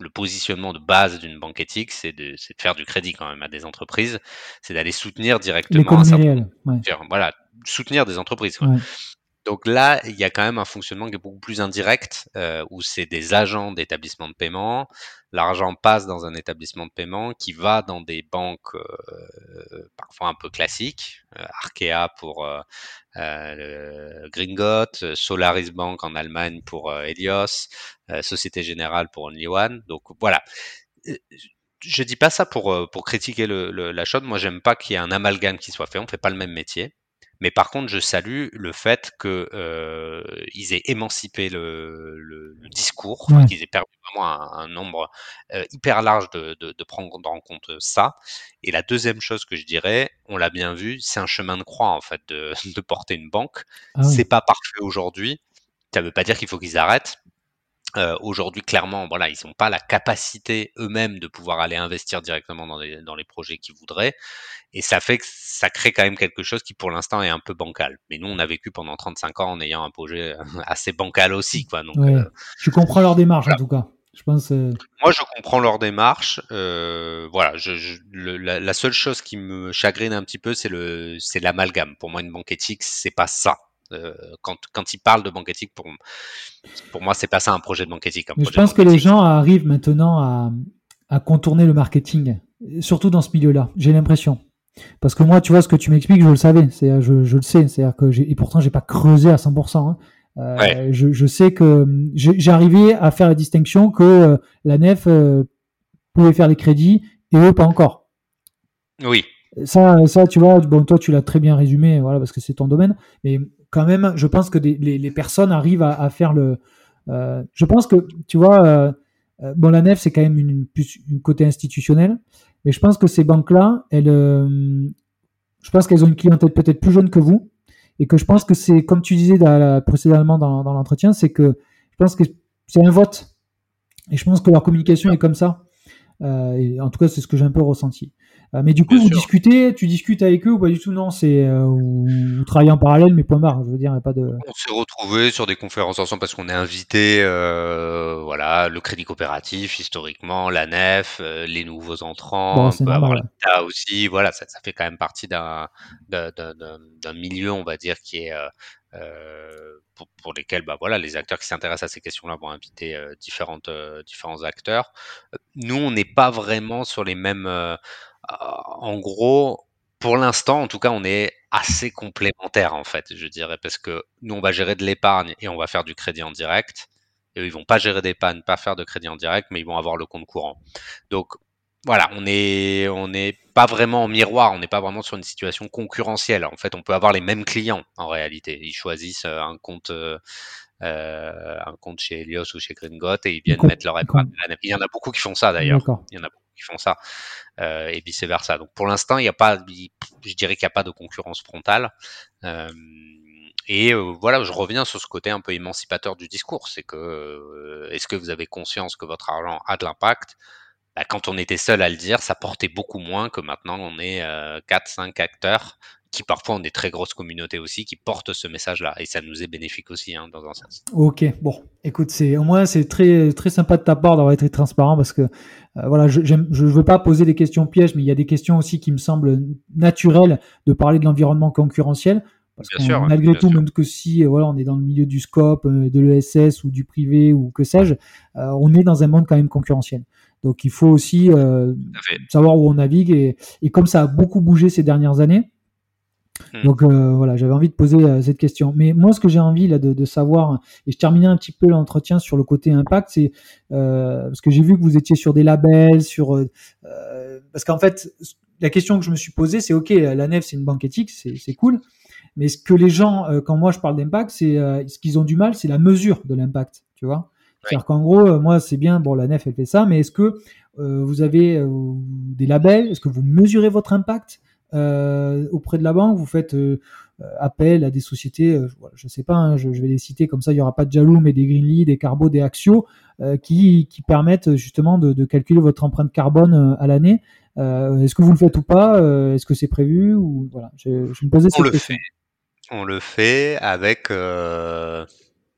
le positionnement de base d'une banque éthique, c'est de, faire du crédit quand même à des entreprises, c'est d'aller soutenir directement. Voilà, soutenir des entreprises. Donc là, il y a quand même un fonctionnement qui est beaucoup plus indirect, euh, où c'est des agents d'établissement de paiement. L'argent passe dans un établissement de paiement qui va dans des banques euh, parfois un peu classiques, euh, Arkea pour euh, Gringot, Solaris Bank en Allemagne pour Helios, Société Générale pour Only One. Donc voilà je dis pas ça pour, pour critiquer la chose. Moi, j'aime pas qu'il y ait un amalgame qui soit fait. On fait pas le même métier. Mais par contre, je salue le fait qu'ils euh, aient émancipé le, le, le discours, qu'ils aient permis vraiment un, un nombre euh, hyper large de, de, de, prendre en compte ça. Et la deuxième chose que je dirais, on l'a bien vu, c'est un chemin de croix en fait de, (laughs) de porter une banque. Ah c'est pas parfait aujourd'hui. Ça veut pas dire qu'il faut qu'ils arrêtent. Euh, Aujourd'hui, clairement, voilà, ils n'ont pas la capacité eux-mêmes de pouvoir aller investir directement dans les, dans les projets qu'ils voudraient. Et ça fait que ça crée quand même quelque chose qui, pour l'instant, est un peu bancal. Mais nous, on a vécu pendant 35 ans en ayant un projet assez bancal aussi. Quoi. Donc, ouais. euh, comprends leur démarche, en tout cas. Je pense, euh... Moi, je comprends leur démarche. Euh, voilà, je, je, le, la, la, seule chose qui me chagrine un petit peu, c'est le, c'est l'amalgame. Pour moi, une banque éthique, c'est pas ça. Euh, quand, quand ils parlent de banque éthique, pour, pour moi, c'est pas ça un projet de banque éthique. je pense que les gens arrivent maintenant à, à contourner le marketing, surtout dans ce milieu-là. J'ai l'impression. Parce que moi, tu vois, ce que tu m'expliques, je le savais. C'est, je, je le sais. C'est-à-dire que j'ai, et pourtant, j'ai pas creusé à 100%. Hein. Euh, je, je, sais que j'ai arrivé à faire la distinction que euh, la nef euh, pouvait faire les crédits et eux pas encore. Oui. Ça, ça, tu vois, bon, toi, tu l'as très bien résumé, voilà, parce que c'est ton domaine. Mais quand même, je pense que les, personnes arrivent à, faire le. Euh, je pense que, tu vois, euh, euh, bon, la nef, c'est quand même une, une, côté institutionnel, mais je pense que ces banques-là, elles, je pense qu'elles ont une clientèle peut-être plus jeune que vous, et que je pense que c'est, comme tu disais précédemment dans l'entretien, c'est que je pense que c'est un vote, et je pense que leur communication est comme ça. Et en tout cas, c'est ce que j'ai un peu ressenti. mais du coup, vous discutez, tu discutes avec eux ou pas du tout? Non, c'est vous, vous, travaillez en parallèle, mais point barre. Je veux dire, il n'y a pas de. On s'est retrouvés sur des conférences ensemble parce qu'on est invité. voilà, le crédit coopératif historiquement, la nef, les nouveaux entrants, on peut avoir l'État aussi. Voilà, ça, ça, fait quand même partie d'un d'un milieu, on va dire, qui est euh, pour, pour, lesquels bah, voilà, les acteurs qui s'intéressent à ces questions-là vont inviter euh, différentes, euh, différents acteurs. Nous, on n'est pas vraiment sur les mêmes... en gros, pour l'instant, en tout cas, on est assez complémentaires, en fait, je dirais, parce que nous, on va gérer de l'épargne et on va faire du crédit en direct. Et eux, ils vont pas gérer d'épargne, pas faire de crédit en direct, mais ils vont avoir le compte courant. Donc, voilà, on est on n'est pas vraiment en miroir, on n'est pas vraiment sur une situation concurrentielle. En fait, on peut avoir les mêmes clients en réalité. Ils choisissent euh, un compte euh, euh, un compte chez Helios ou chez Gringot et ils viennent mettre leur épargne. Il y en a beaucoup qui font ça d'ailleurs. Il y en a beaucoup qui font ça euh, et vice versa. Donc pour l'instant, il n'y a pas, je dirais qu'il n'y a pas de concurrence frontale. Euh, et voilà, je reviens sur ce côté un peu émancipateur du discours, c'est que est-ce que vous avez conscience que votre argent a de l'impact? Bah, quand on était seul à le dire, ça portait beaucoup moins que maintenant on est euh, 4-5 acteurs qui parfois ont des très grosses communautés aussi qui portent ce message-là et ça nous est bénéfique aussi hein, dans un sens. Ok, bon, écoute, c'est au moins c'est très très sympa de ta part d'avoir été transparent parce que euh, voilà, je ne veux pas poser des questions pièges, mais il y a des questions aussi qui me semblent naturelles de parler de l'environnement concurrentiel. Parce que malgré tout, même que si euh, voilà, on est dans le milieu du scope, euh, de l'ESS ou du privé ou que sais-je, on est dans un monde quand même concurrentiel. Donc il faut aussi euh, savoir où on navigue et, et, comme ça a beaucoup bougé ces dernières années. Hmm. Donc euh, voilà, j'avais envie de poser euh, cette question. Mais moi, ce que j'ai envie là de, de, savoir, et je terminais un petit peu l'entretien sur le côté impact, c'est parce que j'ai vu que vous étiez sur des labels, sur parce qu'en fait, la question que je me suis posée, c'est ok, la nef c'est une banque éthique, c'est cool, mais ce que les gens, quand moi je parle d'impact, c'est ce qu'ils ont du mal, c'est la mesure de l'impact, tu vois. C'est-à-dire qu'en gros, euh, moi, c'est bien, bon, la nef, elle fait ça, mais est-ce que euh, vous avez euh, des labels? Est-ce que vous mesurez votre impact auprès de la banque? Vous faites appel à des sociétés, je ne sais pas, hein, je, vais les citer comme ça, il n'y aura pas de Jalou, mais des Greenly, des Carbo, des Axio, qui, qui, permettent justement de, de, calculer votre empreinte carbone à l'année. Est-ce que vous le faites ou pas? Est-ce que c'est prévu? Ou voilà, je, je me posais cette On le fait. On le fait avec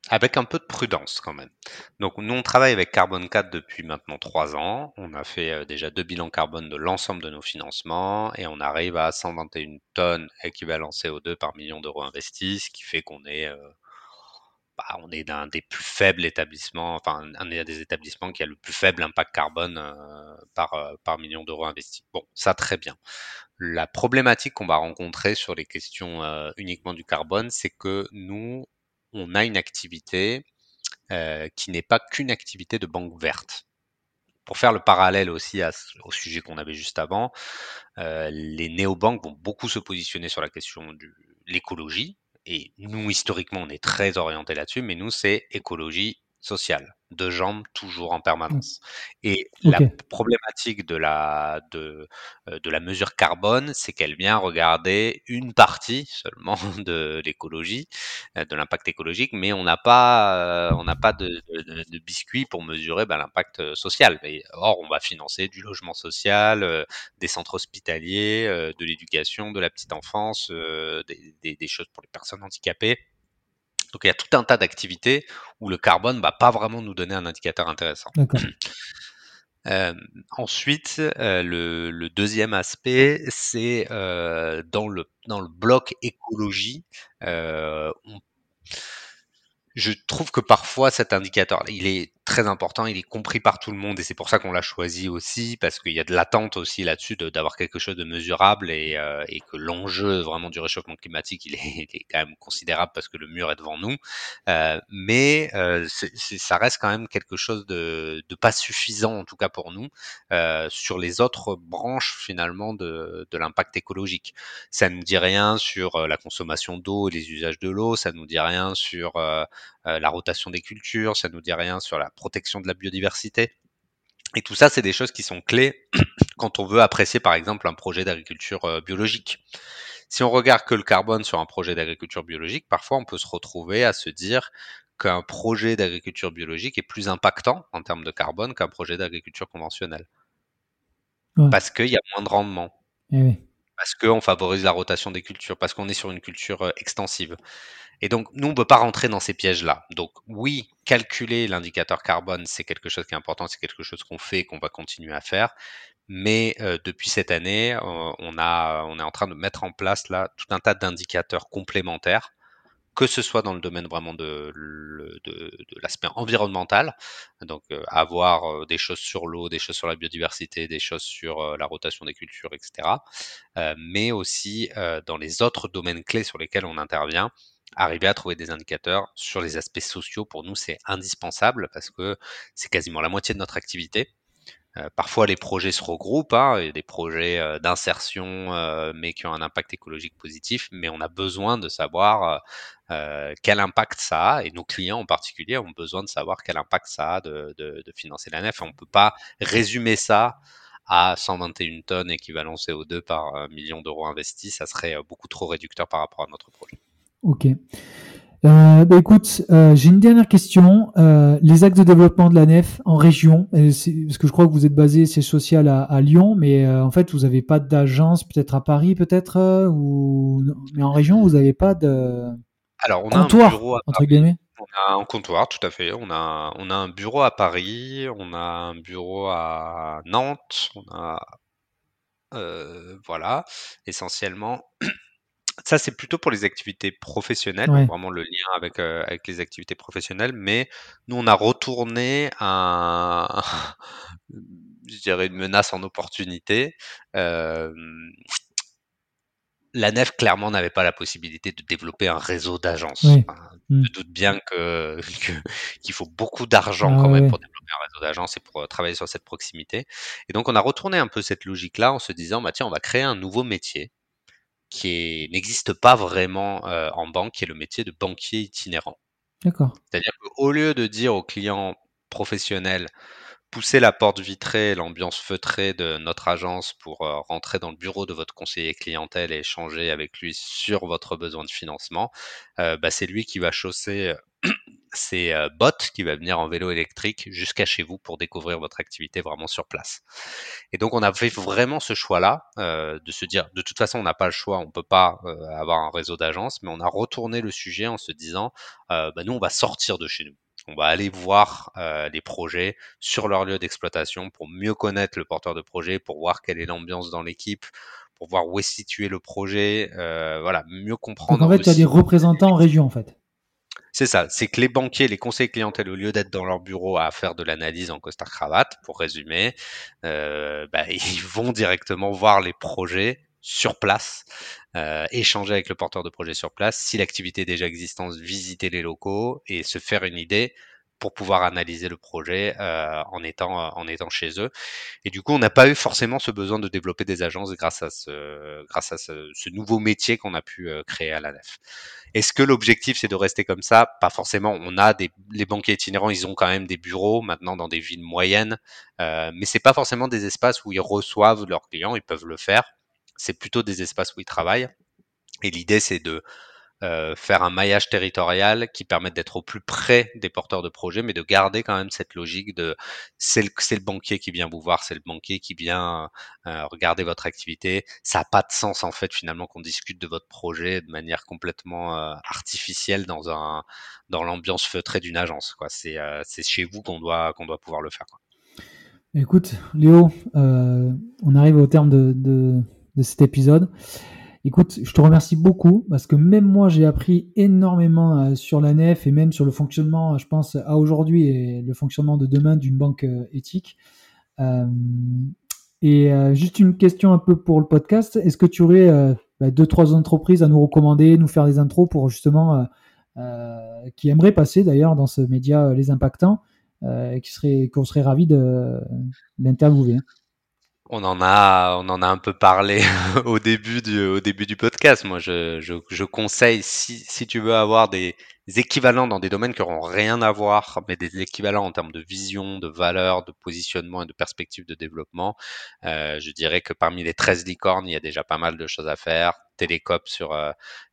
avec un peu de prudence quand même. Donc nous, on travaille avec Carbon 4 depuis maintenant trois ans. On a fait euh, déjà deux bilans carbone de l'ensemble de nos financements et on arrive à 121 tonnes équivalent CO2 par million d'euros investis, ce qui fait qu'on est, euh, bah, on est d'un des plus faibles établissements, enfin un des établissements qui a le plus faible impact carbone euh, par, par million d'euros investis. Bon, ça très bien. La problématique qu'on va rencontrer sur les questions uniquement du carbone, c'est que nous, on a une activité euh, qui n'est pas qu'une activité de banque verte. Pour faire le parallèle aussi au sujet qu'on avait juste avant, euh, les néobanques vont beaucoup se positionner sur la question de l'écologie. Et nous, historiquement, on est très orienté là-dessus, mais nous, c'est écologie sociale de jambes toujours en permanence. Mmh. Et la problématique de la, de, euh, de la mesure carbone, c'est qu'elle vient regarder une partie (laughs) seulement de l'écologie, euh, de l'impact écologique, mais on n'a pas, euh, on n'a pas de, de, biscuit pour mesurer ben, l'impact social. Et, or, on va financer du logement social, des centres hospitaliers, de l'éducation, de la petite enfance, des, des choses pour les personnes handicapées. Donc il y a tout un tas d'activités où le carbone va pas vraiment nous donner un indicateur intéressant. (clears throat) Euh, ensuite, euh, le, deuxième aspect, c'est euh, dans, le, dans le bloc écologie, je trouve que parfois cet indicateur, il est très important, il est compris par tout le monde et c'est pour ça qu'on l'a choisi aussi parce qu'il y a de l'attente aussi là-dessus d'avoir quelque chose de mesurable et, euh, et que l'enjeu vraiment du réchauffement climatique il est, (laughs) il est, quand même considérable parce que le mur est devant nous, euh, mais euh, ça reste quand même quelque chose de, de, pas suffisant en tout cas pour nous euh, sur les autres branches finalement de, de l'impact écologique. Ça ne dit rien sur euh, la consommation d'eau et les usages de l'eau, ça nous dit rien sur euh, la rotation des cultures, ça nous dit rien sur la protection de la biodiversité. Et tout ça, c'est des choses qui sont clés (clears throat) quand on veut apprécier, par exemple, un projet d'agriculture euh, biologique. Si on regarde que le carbone sur un projet d'agriculture biologique, parfois on peut se retrouver à se dire qu'un projet d'agriculture biologique est plus impactant en termes de carbone qu'un projet d'agriculture conventionnelle. parce qu'il y a moins de rendement. Eh parce qu'on favorise la rotation des cultures, parce qu'on est sur une culture euh, extensive. Et donc, nous, on ne peut pas rentrer dans ces pièges-là. Donc, oui, calculer l'indicateur carbone, c'est quelque chose qui est important, c'est quelque chose qu'on fait et qu'on va continuer à faire. Mais euh, depuis cette année, euh, on, a, on est en train de mettre en place là tout un tas d'indicateurs complémentaires que ce soit dans le domaine vraiment de, l'aspect environnemental, donc euh, avoir euh, des choses sur l'eau, des choses sur la biodiversité, des choses sur euh, la rotation des cultures, etc. mais aussi dans les autres domaines clés sur lesquels on intervient, arriver à trouver des indicateurs sur les aspects sociaux, pour nous, c'est indispensable parce que c'est quasiment la moitié de notre activité. Euh, parfois, les projets se regroupent, hein, des projets euh, d'insertion, euh, mais qui ont un impact écologique positif, mais on a besoin de savoir quel impact ça a, et nos clients en particulier ont besoin de savoir quel impact ça a de financer la nef. On ne peut pas résumer ça à 121 tonnes équivalent CO2 par million d'euros investis, ça serait beaucoup trop réducteur par rapport à notre projet. Ok. Euh, bah, écoute, euh, j'ai une dernière question. Euh, les axes de développement de la nef en région, parce que je crois que vous êtes basé c'est social à, Lyon, mais en fait vous n'avez pas d'agence, peut-être à Paris, peut-être, ou mais en région vous n'avez pas de Alors on comptoir, a un bureau à entre guillemets. On a un comptoir, tout à fait. On a on a un bureau à Paris, on a un bureau à Nantes, on a voilà essentiellement. Ça, c'est plutôt pour les activités professionnelles, vraiment le lien avec, euh, avec les activités professionnelles. Mais nous, on a retourné un, (laughs) je dirais une menace en opportunité. la nef, clairement, n'avait pas la possibilité de développer un réseau d'agences. Mmh. Je doute bien (laughs) que, qu'il faut beaucoup d'argent ah quand même pour développer un réseau d'agences et pour euh, travailler sur cette proximité. Et donc, on a retourné un peu cette logique-là en se disant, bah, tiens, on va créer un nouveau métier qui n'existe pas vraiment euh, en banque, qui est le métier de banquier itinérant. D'accord. C'est-à-dire qu'au lieu de dire aux clients professionnels, poussez la porte vitrée, l'ambiance feutrée de notre agence pour euh, rentrer dans le bureau de votre conseiller clientèle et échanger avec lui sur votre besoin de financement, euh, bah, c'est lui qui va chausser c'est euh, Bot qui va venir en vélo électrique jusqu'à chez vous pour découvrir votre activité vraiment sur place. Et donc on a fait vraiment ce choix-là euh, de se dire de toute façon on n'a pas le choix, on peut pas euh, avoir un réseau d'agences, mais on a retourné le sujet en se disant bah, nous on va sortir de chez nous. On va aller voir les projets sur leur lieu d'exploitation pour mieux connaître le porteur de projet, pour voir quelle est l'ambiance dans l'équipe, pour voir où est situé le projet, voilà, mieux comprendre. Donc en fait, il y a des représentants en région en fait. C'est ça, c'est que les banquiers, les conseils clientèle, au lieu d'être dans leur bureau à faire de l'analyse en costard cravate, pour résumer, euh, bah, (laughs) ils vont directement voir les projets sur place, euh, échanger avec le porteur de projet sur place, si l'activité est déjà existante, visiter les locaux et se faire une idée pour pouvoir analyser le projet euh, en étant en étant chez eux. Et du coup, on n'a pas eu forcément ce besoin de développer des agences grâce à ce grâce à ce, nouveau métier qu'on a pu euh, créer à la nef. Est-ce que l'objectif c'est de rester comme ça? Pas forcément. On a des les banquiers itinérants, ils ont quand même des bureaux maintenant dans des villes moyennes, euh, mais c'est pas forcément des espaces où ils reçoivent leurs clients. Ils peuvent le faire. C'est plutôt des espaces où ils travaillent. Et l'idée c'est de euh, faire un maillage territorial qui permette d'être au plus près des porteurs de projets, mais de garder quand même cette logique de c'est le, le, banquier qui vient vous voir, c'est le banquier qui vient euh, regarder votre activité. Ça n'a pas de sens en fait finalement qu'on discute de votre projet de manière complètement euh, artificielle dans un dans l'ambiance feutrée d'une agence. C'est, c'est chez vous qu'on doit qu'on doit pouvoir le faire. Quoi. Écoute, Léo, on arrive au terme de, de, de cet épisode. Écoute, je te remercie beaucoup parce que même moi j'ai appris énormément euh, sur la nef et même sur le fonctionnement, je pense, à aujourd'hui et le fonctionnement de demain d'une banque euh, éthique. Euh, et juste une question un peu pour le podcast. Est-ce que tu aurais bah, deux, trois entreprises à nous recommander, nous faire des intros pour justement qui aimeraient passer d'ailleurs dans ce média Les Impactants et qui serait qu'on serait ravi d'interviewer? On en a, on en a un peu parlé (laughs) au début du, au début du podcast. Moi, je, je, conseille si, si tu veux avoir des, équivalents dans des domaines qui n'auront rien à voir, mais des équivalents en termes de vision, de valeur, de positionnement et de perspective de développement. Euh, je dirais que parmi les 13 licornes, il y a déjà pas mal de choses à faire. Télécop sur,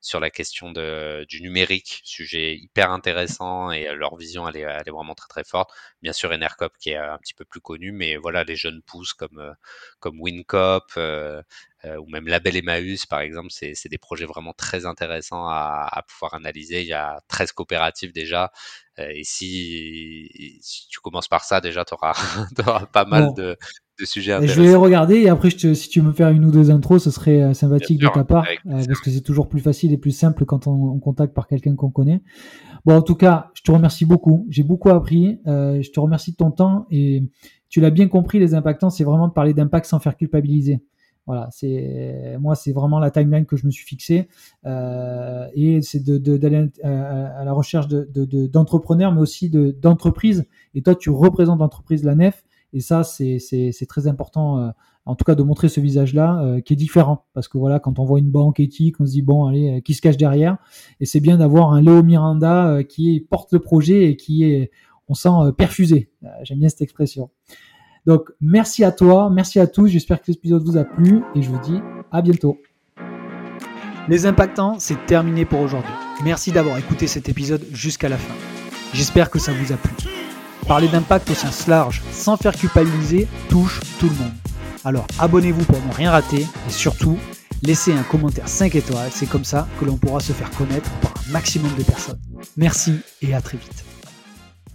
sur la question de, du numérique, sujet hyper intéressant et leur vision, elle est, elle est vraiment très très forte. Bien sûr, Enercop qui est un petit peu plus connu, mais voilà, les jeunes pousses comme, comme Wincop, ou même Label Emmaüs, par exemple, c'est des projets vraiment très intéressants à, à, pouvoir analyser. Il y a 13 coopératives déjà. et si, si, tu commences par ça, déjà, tu auras, (laughs) auras, pas mal de, de, sujets intéressants. Je vais les regarder et après, je te, si tu veux me faire une ou deux intros, ce serait sympathique de ta part, parce que c'est toujours plus facile et plus simple quand on, on contacte par quelqu'un qu'on connaît. Bon, en tout cas, je te remercie beaucoup. J'ai beaucoup appris. Euh, je te remercie de ton temps et tu l'as bien compris, les impactants, c'est vraiment de parler d'impact sans faire culpabiliser. Voilà, c'est moi, c'est vraiment la timeline que je me suis fixée euh, et c'est d'aller de, à, la recherche d'entrepreneurs, de, mais aussi d'entreprises. et toi, tu représentes l'entreprise La Nef, et ça, c'est très important. Euh, en tout cas, de montrer ce visage-là euh, qui est différent, parce que voilà, quand on voit une banque éthique, on se dit bon, allez, euh, qui se cache derrière? Et c'est bien d'avoir un Léo Miranda qui porte le projet et qui est, on sent perfusé. J'aime bien cette expression. Donc, merci à toi, merci à tous. J'espère que l'épisode vous a plu et je vous dis à bientôt. Les impactants, c'est terminé pour aujourd'hui. Merci d'avoir écouté cet épisode jusqu'à la fin. J'espère que ça vous a plu. Parler d'impact au sens large, sans faire culpabiliser, touche tout le monde. Alors abonnez-vous pour ne rien rater et surtout, laissez un commentaire 5 étoiles. C'est comme ça que l'on pourra se faire connaître par un maximum de personnes. Merci et à très vite.